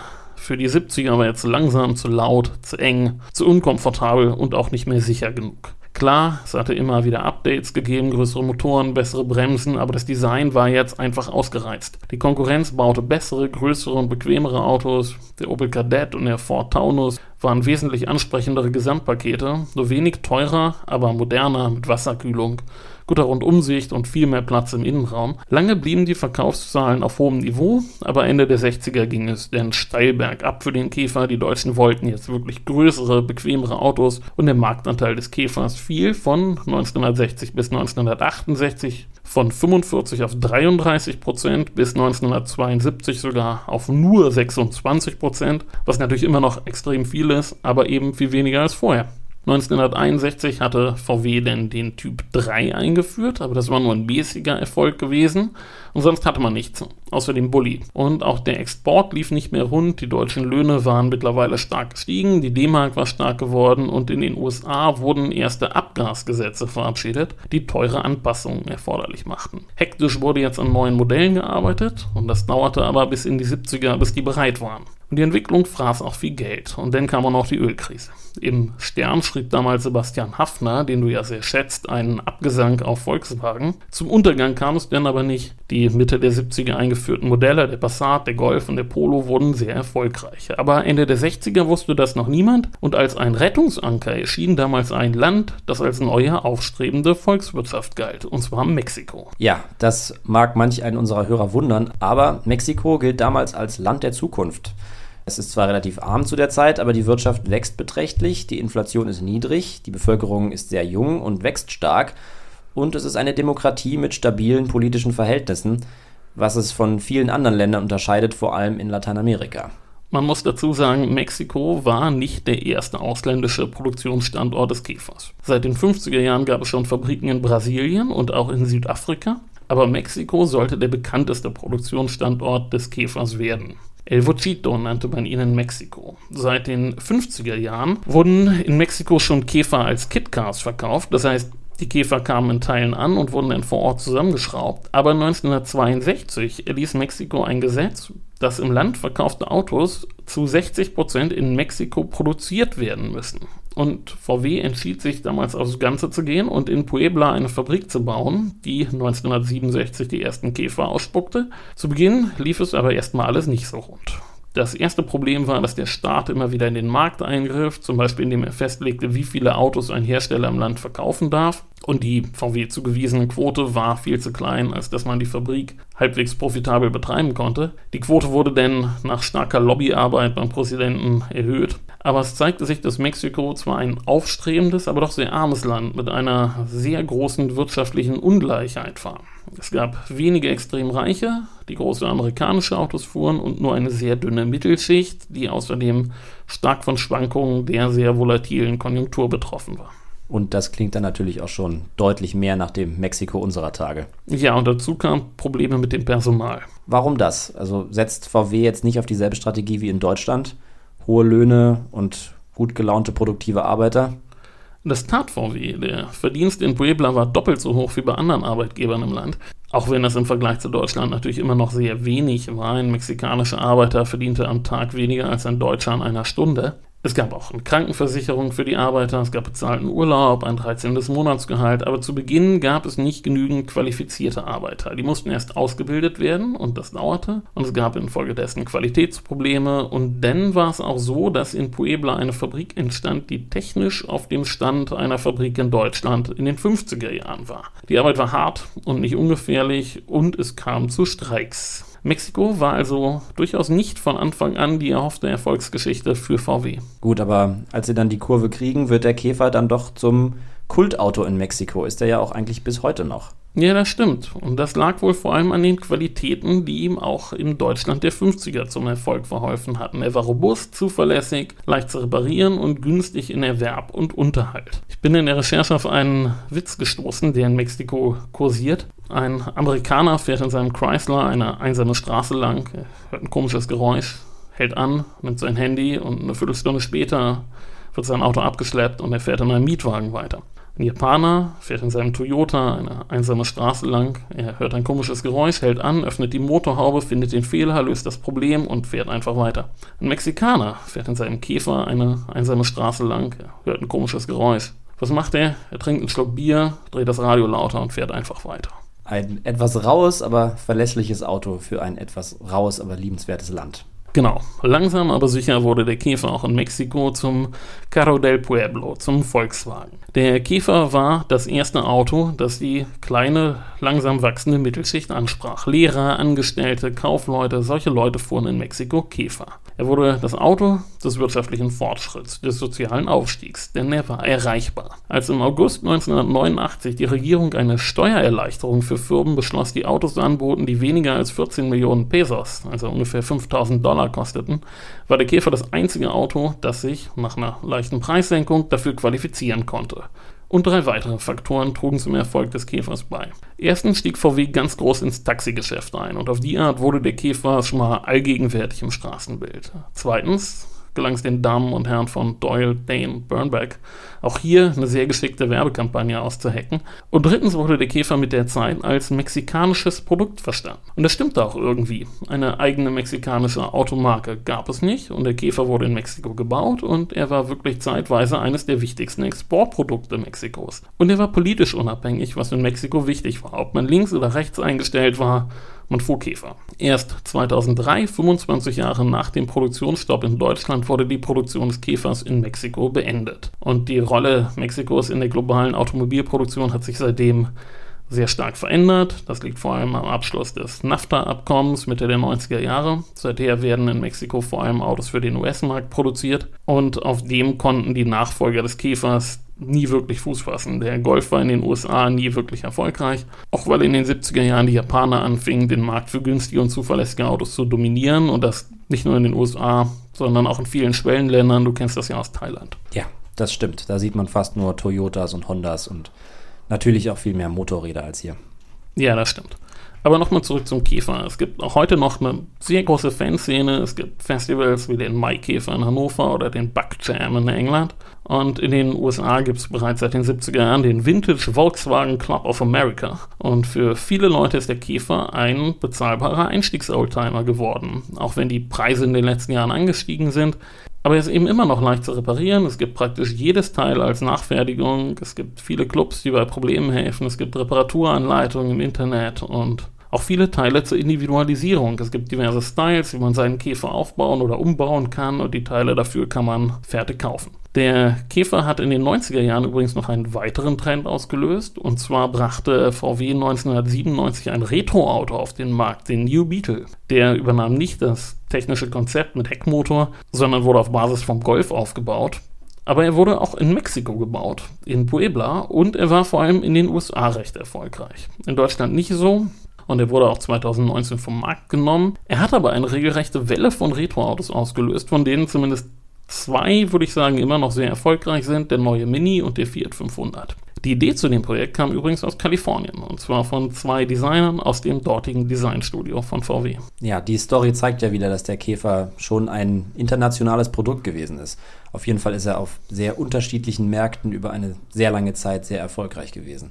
C: Für die 70er war er zu langsam, zu laut, zu eng, zu unkomfortabel und auch nicht mehr sicher genug. Klar, es hatte immer wieder Updates gegeben, größere Motoren, bessere Bremsen, aber das Design war jetzt einfach ausgereizt. Die Konkurrenz baute bessere, größere und bequemere Autos. Der Opel Kadett und der Ford Taunus waren wesentlich ansprechendere Gesamtpakete, nur wenig teurer, aber moderner mit Wasserkühlung guter Rundumsicht und viel mehr Platz im Innenraum. Lange blieben die Verkaufszahlen auf hohem Niveau, aber Ende der 60er ging es dann steil bergab für den Käfer. Die Deutschen wollten jetzt wirklich größere, bequemere Autos und der Marktanteil des Käfers fiel von 1960 bis 1968 von 45 auf 33 Prozent bis 1972 sogar auf nur 26 Prozent, was natürlich immer noch extrem viel ist, aber eben viel weniger als vorher. 1961 hatte VW denn den Typ 3 eingeführt, aber das war nur ein mäßiger Erfolg gewesen und sonst hatte man nichts, außer dem Bulli. Und auch der Export lief nicht mehr rund, die deutschen Löhne waren mittlerweile stark gestiegen, die D-Mark war stark geworden und in den USA wurden erste Abgasgesetze verabschiedet, die teure Anpassungen erforderlich machten. Hektisch wurde jetzt an neuen Modellen gearbeitet und das dauerte aber bis in die 70er, bis die bereit waren. Und die Entwicklung fraß auch viel Geld. Und dann kam auch noch die Ölkrise. Im Stern schrieb damals Sebastian Hafner, den du ja sehr schätzt, einen Abgesang auf Volkswagen. Zum Untergang kam es dann aber nicht. Die Mitte der 70er eingeführten Modelle, der Passat, der Golf und der Polo, wurden sehr erfolgreich. Aber Ende der 60er wusste das noch niemand. Und als ein Rettungsanker erschien damals ein Land, das als neue aufstrebende Volkswirtschaft galt. Und zwar Mexiko.
D: Ja, das mag manch einen unserer Hörer wundern, aber Mexiko gilt damals als Land der Zukunft. Es ist zwar relativ arm zu der Zeit, aber die Wirtschaft wächst beträchtlich, die Inflation ist niedrig, die Bevölkerung ist sehr jung und wächst stark und es ist eine Demokratie mit stabilen politischen Verhältnissen, was es von vielen anderen Ländern unterscheidet, vor allem in Lateinamerika.
C: Man muss dazu sagen, Mexiko war nicht der erste ausländische Produktionsstandort des Käfers. Seit den 50er Jahren gab es schon Fabriken in Brasilien und auch in Südafrika, aber Mexiko sollte der bekannteste Produktionsstandort des Käfers werden. El Vochito nannte man ihn in Mexiko. Seit den 50er Jahren wurden in Mexiko schon Käfer als Kitcars verkauft. Das heißt, die Käfer kamen in Teilen an und wurden dann vor Ort zusammengeschraubt. Aber 1962 erließ Mexiko ein Gesetz, dass im Land verkaufte Autos zu 60 Prozent in Mexiko produziert werden müssen. Und VW entschied sich damals aufs Ganze zu gehen und in Puebla eine Fabrik zu bauen, die 1967 die ersten Käfer ausspuckte. Zu Beginn lief es aber erstmal alles nicht so rund. Das erste Problem war, dass der Staat immer wieder in den Markt eingriff, zum Beispiel indem er festlegte, wie viele Autos ein Hersteller im Land verkaufen darf. Und die VW zugewiesene Quote war viel zu klein, als dass man die Fabrik halbwegs profitabel betreiben konnte. Die Quote wurde dann nach starker Lobbyarbeit beim Präsidenten erhöht. Aber es zeigte sich, dass Mexiko zwar ein aufstrebendes, aber doch sehr armes Land mit einer sehr großen wirtschaftlichen Ungleichheit war. Es gab wenige extrem Reiche, die große amerikanische Autos fuhren und nur eine sehr dünne Mittelschicht, die außerdem stark von Schwankungen der sehr volatilen Konjunktur betroffen war.
D: Und das klingt dann natürlich auch schon deutlich mehr nach dem Mexiko unserer Tage.
C: Ja, und dazu kamen Probleme mit dem Personal.
D: Warum das? Also setzt VW jetzt nicht auf dieselbe Strategie wie in Deutschland? Hohe Löhne und gut gelaunte produktive Arbeiter?
C: Das tat VW. Der Verdienst in Puebla war doppelt so hoch wie bei anderen Arbeitgebern im Land. Auch wenn das im Vergleich zu Deutschland natürlich immer noch sehr wenig war. Ein mexikanischer Arbeiter verdiente am Tag weniger als ein Deutscher an einer Stunde. Es gab auch eine Krankenversicherung für die Arbeiter, es gab bezahlten Urlaub, ein 13. Monatsgehalt, aber zu Beginn gab es nicht genügend qualifizierte Arbeiter. Die mussten erst ausgebildet werden und das dauerte und es gab infolgedessen Qualitätsprobleme und dann war es auch so, dass in Puebla eine Fabrik entstand, die technisch auf dem Stand einer Fabrik in Deutschland in den 50er Jahren war. Die Arbeit war hart und nicht ungefährlich und es kam zu Streiks. Mexiko war also durchaus nicht von Anfang an die erhoffte Erfolgsgeschichte für VW.
D: Gut, aber als sie dann die Kurve kriegen, wird der Käfer dann doch zum Kultauto in Mexiko. Ist er ja auch eigentlich bis heute noch.
C: Ja, das stimmt. Und das lag wohl vor allem an den Qualitäten, die ihm auch in Deutschland der 50er zum Erfolg verholfen hatten. Er war robust, zuverlässig, leicht zu reparieren und günstig in Erwerb und Unterhalt. Ich bin in der Recherche auf einen Witz gestoßen, der in Mexiko kursiert. Ein Amerikaner fährt in seinem Chrysler eine einsame Straße lang, hört ein komisches Geräusch, hält an, nimmt sein Handy und eine Viertelstunde später wird sein Auto abgeschleppt und er fährt in einem Mietwagen weiter. Ein Japaner fährt in seinem Toyota eine einsame Straße lang. Er hört ein komisches Geräusch, hält an, öffnet die Motorhaube, findet den Fehler, löst das Problem und fährt einfach weiter. Ein Mexikaner fährt in seinem Käfer eine einsame Straße lang. Er hört ein komisches Geräusch. Was macht er? Er trinkt einen Schluck Bier, dreht das Radio lauter und fährt einfach weiter.
D: Ein etwas raues, aber verlässliches Auto für ein etwas raues, aber liebenswertes Land.
C: Genau, langsam aber sicher wurde der Käfer auch in Mexiko zum Carro del Pueblo, zum Volkswagen. Der Käfer war das erste Auto, das die kleine, langsam wachsende Mittelschicht ansprach. Lehrer, Angestellte, Kaufleute, solche Leute fuhren in Mexiko Käfer. Er wurde das Auto des wirtschaftlichen Fortschritts, des sozialen Aufstiegs, denn er war erreichbar. Als im August 1989 die Regierung eine Steuererleichterung für Firmen beschloss, die Autos anboten, die weniger als 14 Millionen Pesos, also ungefähr 5000 Dollar kosteten, war der Käfer das einzige Auto, das sich nach einer leichten Preissenkung dafür qualifizieren konnte. Und drei weitere Faktoren trugen zum Erfolg des Käfers bei. Erstens stieg VW ganz groß ins Taxigeschäft ein und auf die Art wurde der Käfer schon mal allgegenwärtig im Straßenbild. Zweitens, gelang es den Damen und Herren von Doyle, Dane, Burnback, auch hier eine sehr geschickte Werbekampagne auszuhacken. Und drittens wurde der Käfer mit der Zeit als mexikanisches Produkt verstanden. Und das stimmte auch irgendwie. Eine eigene mexikanische Automarke gab es nicht und der Käfer wurde in Mexiko gebaut und er war wirklich zeitweise eines der wichtigsten Exportprodukte Mexikos. Und er war politisch unabhängig, was in Mexiko wichtig war. Ob man links oder rechts eingestellt war, und Fuhrkäfer. Erst 2003, 25 Jahre nach dem Produktionsstopp in Deutschland, wurde die Produktion des Käfers in Mexiko beendet. Und die Rolle Mexikos in der globalen Automobilproduktion hat sich seitdem sehr stark verändert. Das liegt vor allem am Abschluss des NAFTA-Abkommens Mitte der 90er Jahre. Seither werden in Mexiko vor allem Autos für den US-Markt produziert und auf dem konnten die Nachfolger des Käfers nie wirklich Fuß fassen. Der Golf war in den USA nie wirklich erfolgreich, auch weil in den 70er Jahren die Japaner anfingen, den Markt für günstige und zuverlässige Autos zu dominieren und das nicht nur in den USA, sondern auch in vielen Schwellenländern. Du kennst das ja aus Thailand.
D: Ja, das stimmt. Da sieht man fast nur Toyotas und Hondas und natürlich auch viel mehr Motorräder als hier.
C: Ja, das stimmt. Aber nochmal zurück zum Käfer. Es gibt auch heute noch eine sehr große Fanszene. Es gibt Festivals wie den Maikäfer in Hannover oder den Buck Jam in England. Und in den USA gibt es bereits seit den 70er Jahren den Vintage Volkswagen Club of America. Und für viele Leute ist der Käfer ein bezahlbarer Einstiegsoldtimer geworden. Auch wenn die Preise in den letzten Jahren angestiegen sind. Aber er ist eben immer noch leicht zu reparieren. Es gibt praktisch jedes Teil als Nachfertigung. Es gibt viele Clubs, die bei Problemen helfen. Es gibt Reparaturanleitungen im Internet und auch viele Teile zur Individualisierung. Es gibt diverse Styles, wie man seinen Käfer aufbauen oder umbauen kann und die Teile dafür kann man fertig kaufen. Der Käfer hat in den 90er Jahren übrigens noch einen weiteren Trend ausgelöst. Und zwar brachte VW 1997 ein Retro-Auto auf den Markt, den New Beetle. Der übernahm nicht das technische Konzept mit Heckmotor, sondern wurde auf Basis vom Golf aufgebaut. Aber er wurde auch in Mexiko gebaut, in Puebla, und er war vor allem in den USA recht erfolgreich. In Deutschland nicht so und er wurde auch 2019 vom Markt genommen. Er hat aber eine regelrechte Welle von Retro-Autos ausgelöst, von denen zumindest zwei, würde ich sagen, immer noch sehr erfolgreich sind, der neue Mini und der Fiat 500. Die Idee zu dem Projekt kam übrigens aus Kalifornien und zwar von zwei Designern aus dem dortigen Designstudio von VW.
D: Ja, die Story zeigt ja wieder, dass der Käfer schon ein internationales Produkt gewesen ist. Auf jeden Fall ist er auf sehr unterschiedlichen Märkten über eine sehr lange Zeit sehr erfolgreich gewesen.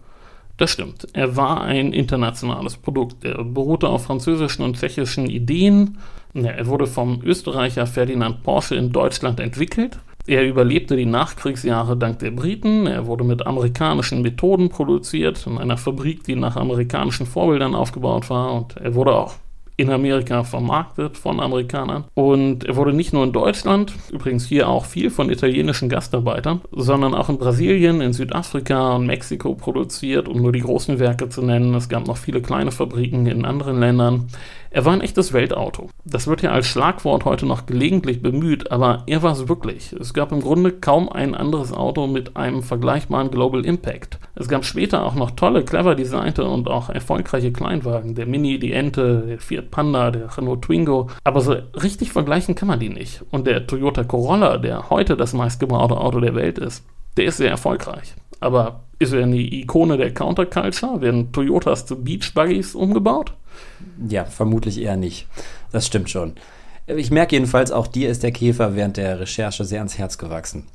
C: Das stimmt. Er war ein internationales Produkt. Er beruhte auf französischen und tschechischen Ideen. Er wurde vom Österreicher Ferdinand Porsche in Deutschland entwickelt. Er überlebte die Nachkriegsjahre dank der Briten. Er wurde mit amerikanischen Methoden produziert, in einer Fabrik, die nach amerikanischen Vorbildern aufgebaut war. Und er wurde auch in Amerika vermarktet von Amerikanern. Und er wurde nicht nur in Deutschland, übrigens hier auch viel von italienischen Gastarbeitern, sondern auch in Brasilien, in Südafrika und Mexiko produziert, um nur die großen Werke zu nennen. Es gab noch viele kleine Fabriken in anderen Ländern. Er war ein echtes Weltauto. Das wird ja als Schlagwort heute noch gelegentlich bemüht, aber er war es wirklich. Es gab im Grunde kaum ein anderes Auto mit einem vergleichbaren Global Impact. Es gab später auch noch tolle, clever designte und auch erfolgreiche Kleinwagen. Der Mini, die Ente, der Fiat Panda, der Renault Twingo. Aber so richtig vergleichen kann man die nicht. Und der Toyota Corolla, der heute das meistgebaute Auto der Welt ist, der ist sehr erfolgreich. Aber ist er eine Ikone der Counterculture? Werden Toyotas zu Beachbuggies umgebaut?
D: Ja, vermutlich eher nicht. Das stimmt schon. Ich merke jedenfalls, auch dir ist der Käfer während der Recherche sehr ans Herz gewachsen.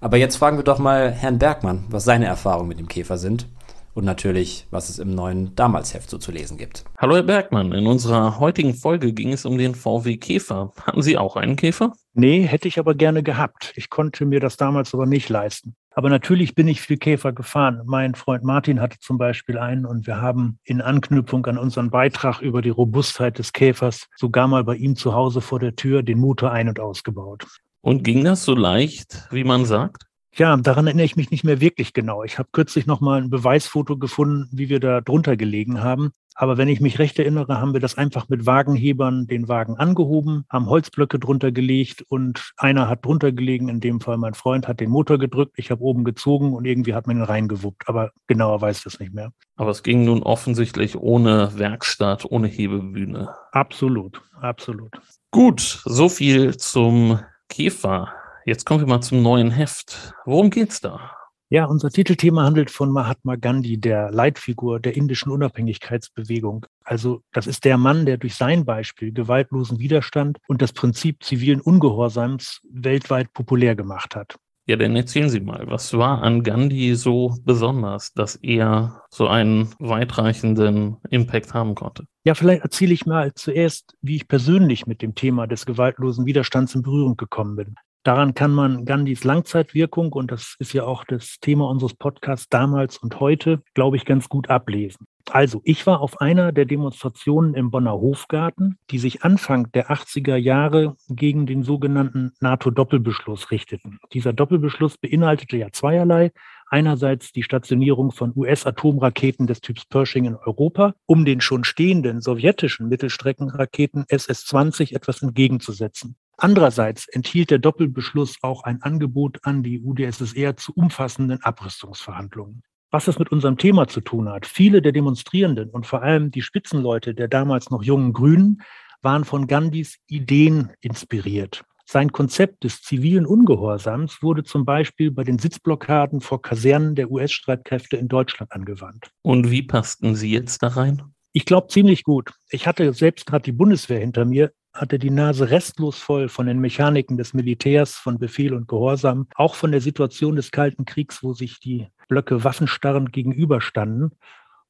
D: Aber jetzt fragen wir doch mal Herrn Bergmann, was seine Erfahrungen mit dem Käfer sind und natürlich, was es im neuen Damalsheft so zu lesen gibt.
C: Hallo Herr Bergmann, in unserer heutigen Folge ging es um den VW Käfer. Hatten Sie auch einen Käfer?
E: Nee, hätte ich aber gerne gehabt. Ich konnte mir das damals aber nicht leisten. Aber natürlich bin ich viel Käfer gefahren. Mein Freund Martin hatte zum Beispiel einen und wir haben in Anknüpfung an unseren Beitrag über die Robustheit des Käfers sogar mal bei ihm zu Hause vor der Tür den Motor ein- und ausgebaut.
C: Und ging das so leicht, wie man sagt?
E: Ja, daran erinnere ich mich nicht mehr wirklich genau. Ich habe kürzlich noch mal ein Beweisfoto gefunden, wie wir da drunter gelegen haben. Aber wenn ich mich recht erinnere, haben wir das einfach mit Wagenhebern den Wagen angehoben, haben Holzblöcke drunter gelegt und einer hat drunter gelegen, in dem Fall mein Freund hat den Motor gedrückt, ich habe oben gezogen und irgendwie hat man ihn reingewuppt. Aber genauer weiß ich das nicht mehr.
C: Aber es ging nun offensichtlich ohne Werkstatt, ohne Hebebühne.
E: Absolut, absolut.
C: Gut, so viel zum Käfer. Jetzt kommen wir mal zum neuen Heft. Worum geht's da?
E: Ja, unser Titelthema handelt von Mahatma Gandhi, der Leitfigur der indischen Unabhängigkeitsbewegung. Also das ist der Mann, der durch sein Beispiel gewaltlosen Widerstand und das Prinzip zivilen Ungehorsams weltweit populär gemacht hat.
C: Ja, dann erzählen Sie mal, was war an Gandhi so besonders, dass er so einen weitreichenden Impact haben konnte?
E: Ja, vielleicht erzähle ich mal zuerst, wie ich persönlich mit dem Thema des gewaltlosen Widerstands in Berührung gekommen bin. Daran kann man Gandhis Langzeitwirkung, und das ist ja auch das Thema unseres Podcasts damals und heute, glaube ich, ganz gut ablesen. Also, ich war auf einer der Demonstrationen im Bonner Hofgarten, die sich Anfang der 80er Jahre gegen den sogenannten NATO-Doppelbeschluss richteten. Dieser Doppelbeschluss beinhaltete ja zweierlei. Einerseits die Stationierung von US-Atomraketen des Typs Pershing in Europa, um den schon stehenden sowjetischen Mittelstreckenraketen SS-20 etwas entgegenzusetzen. Andererseits enthielt der Doppelbeschluss auch ein Angebot an die UdSSR zu umfassenden Abrüstungsverhandlungen. Was das mit unserem Thema zu tun hat, viele der Demonstrierenden und vor allem die Spitzenleute der damals noch jungen Grünen waren von Gandhis Ideen inspiriert. Sein Konzept des zivilen Ungehorsams wurde zum Beispiel bei den Sitzblockaden vor Kasernen der US-Streitkräfte in Deutschland angewandt.
C: Und wie passten Sie jetzt da rein?
E: Ich glaube ziemlich gut. Ich hatte selbst gerade die Bundeswehr hinter mir hatte die Nase restlos voll von den Mechaniken des Militärs, von Befehl und Gehorsam, auch von der Situation des Kalten Kriegs, wo sich die Blöcke waffenstarrend gegenüberstanden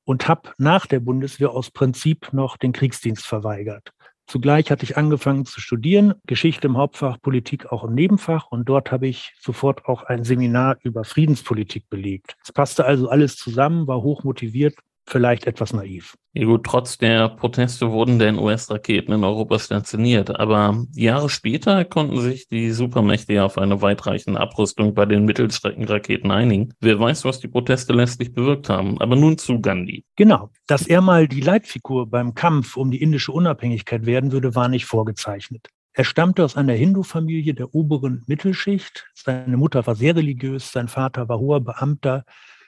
E: und habe nach der Bundeswehr aus Prinzip noch den Kriegsdienst verweigert. Zugleich hatte ich angefangen zu studieren, Geschichte im Hauptfach, Politik auch im Nebenfach und dort habe ich sofort auch ein Seminar über Friedenspolitik belegt. Es passte also alles zusammen, war hoch motiviert vielleicht etwas naiv.
C: Ja gut, trotz der Proteste wurden denn US-Raketen in Europa stationiert, aber Jahre später konnten sich die Supermächte ja auf eine weitreichende Abrüstung bei den Mittelstreckenraketen einigen. Wer weiß, was die Proteste letztlich bewirkt haben. Aber nun zu Gandhi.
E: Genau. Dass er mal die Leitfigur beim Kampf um die indische Unabhängigkeit werden würde, war nicht vorgezeichnet. Er stammte aus einer Hindu-Familie der oberen Mittelschicht. Seine Mutter war sehr religiös, sein Vater war hoher Beamter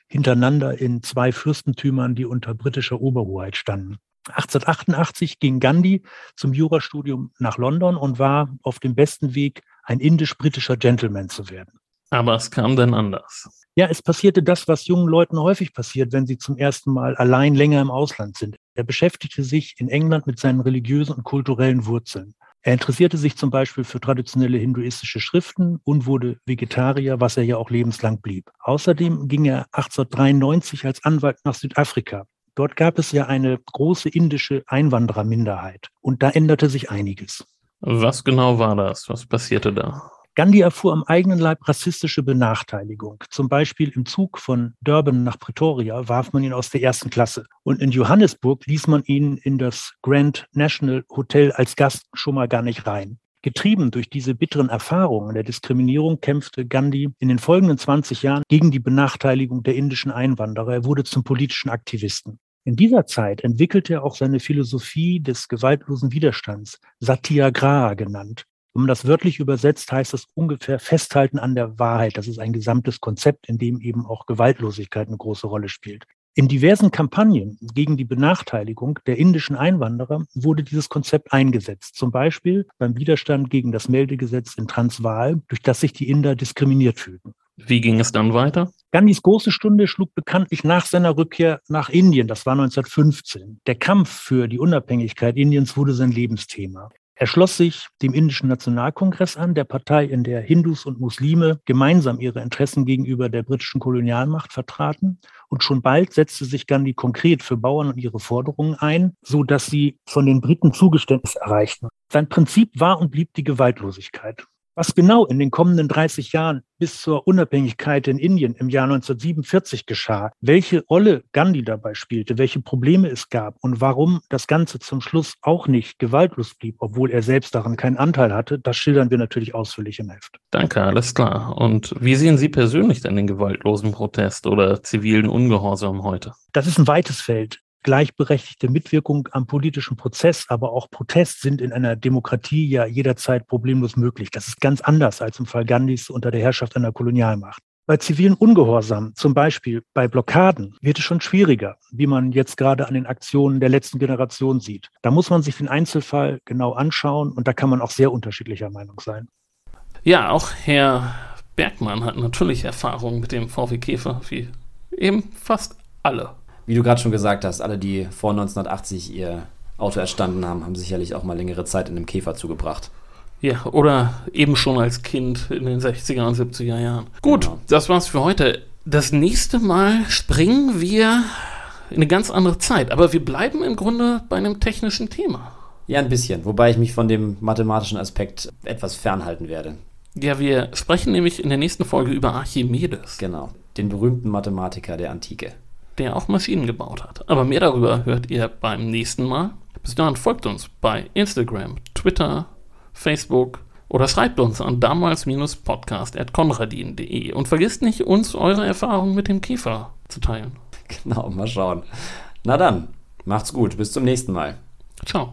E: hintereinander in zwei Fürstentümern, die unter britischer Oberhoheit standen. 1888 ging Gandhi zum Jurastudium nach London und war auf dem besten Weg, ein indisch-britischer Gentleman zu werden.
C: Aber es kam dann anders.
E: Ja, es passierte das, was jungen Leuten häufig passiert, wenn sie zum ersten Mal allein länger im Ausland sind. Er beschäftigte sich in England mit seinen religiösen und kulturellen Wurzeln. Er interessierte sich zum Beispiel für traditionelle hinduistische Schriften und wurde Vegetarier, was er ja auch lebenslang blieb. Außerdem ging er 1893 als Anwalt nach Südafrika. Dort gab es ja eine große indische Einwandererminderheit und da änderte sich einiges.
C: Was genau war das? Was passierte da?
E: Gandhi erfuhr am eigenen Leib rassistische Benachteiligung. Zum Beispiel im Zug von Durban nach Pretoria warf man ihn aus der ersten Klasse. Und in Johannesburg ließ man ihn in das Grand National Hotel als Gast schon mal gar nicht rein. Getrieben durch diese bitteren Erfahrungen der Diskriminierung kämpfte Gandhi in den folgenden 20 Jahren gegen die Benachteiligung der indischen Einwanderer. Er wurde zum politischen Aktivisten. In dieser Zeit entwickelte er auch seine Philosophie des gewaltlosen Widerstands, Satyagraha genannt. Wenn man das wörtlich übersetzt, heißt das ungefähr Festhalten an der Wahrheit. Das ist ein gesamtes Konzept, in dem eben auch Gewaltlosigkeit eine große Rolle spielt. In diversen Kampagnen gegen die Benachteiligung der indischen Einwanderer wurde dieses Konzept eingesetzt. Zum Beispiel beim Widerstand gegen das Meldegesetz in Transvaal, durch das sich die Inder diskriminiert fühlten.
C: Wie ging es dann weiter?
E: Gandhis große Stunde schlug bekanntlich nach seiner Rückkehr nach Indien, das war 1915. Der Kampf für die Unabhängigkeit Indiens wurde sein Lebensthema. Er schloss sich dem Indischen Nationalkongress an, der Partei, in der Hindus und Muslime gemeinsam ihre Interessen gegenüber der britischen Kolonialmacht vertraten. Und schon bald setzte sich Gandhi konkret für Bauern und ihre Forderungen ein, so dass sie von den Briten Zugeständnis erreichten. Sein Prinzip war und blieb die Gewaltlosigkeit. Was genau in den kommenden 30 Jahren bis zur Unabhängigkeit in Indien im Jahr 1947 geschah, welche Rolle Gandhi dabei spielte, welche Probleme es gab und warum das Ganze zum Schluss auch nicht gewaltlos blieb, obwohl er selbst daran keinen Anteil hatte, das schildern wir natürlich ausführlich im Heft.
C: Danke, alles klar. Und wie sehen Sie persönlich denn den gewaltlosen Protest oder zivilen Ungehorsam heute?
E: Das ist ein weites Feld gleichberechtigte Mitwirkung am politischen Prozess, aber auch Protest sind in einer Demokratie ja jederzeit problemlos möglich. Das ist ganz anders als im Fall Gandhis unter der Herrschaft einer Kolonialmacht. Bei zivilen Ungehorsam, zum Beispiel bei Blockaden, wird es schon schwieriger, wie man jetzt gerade an den Aktionen der letzten Generation sieht. Da muss man sich den Einzelfall genau anschauen und da kann man auch sehr unterschiedlicher Meinung sein.
C: Ja, auch Herr Bergmann hat natürlich Erfahrung mit dem VW Käfer, wie eben fast alle
D: wie du gerade schon gesagt hast, alle, die vor 1980 ihr Auto erstanden haben, haben sicherlich auch mal längere Zeit in einem Käfer zugebracht.
C: Ja, oder eben schon als Kind in den 60er und 70er Jahren. Gut, genau. das war's für heute. Das nächste Mal springen wir in eine ganz andere Zeit, aber wir bleiben im Grunde bei einem technischen Thema.
D: Ja, ein bisschen, wobei ich mich von dem mathematischen Aspekt etwas fernhalten werde.
C: Ja, wir sprechen nämlich in der nächsten Folge über Archimedes.
D: Genau, den berühmten Mathematiker der Antike
C: der auch Maschinen gebaut hat. Aber mehr darüber hört ihr beim nächsten Mal. Bis dahin folgt uns bei Instagram, Twitter, Facebook oder schreibt uns an damals-podcast.konradin.de und vergisst nicht, uns eure Erfahrungen mit dem Käfer zu teilen.
D: Genau, mal schauen. Na dann, macht's gut, bis zum nächsten Mal.
C: Ciao.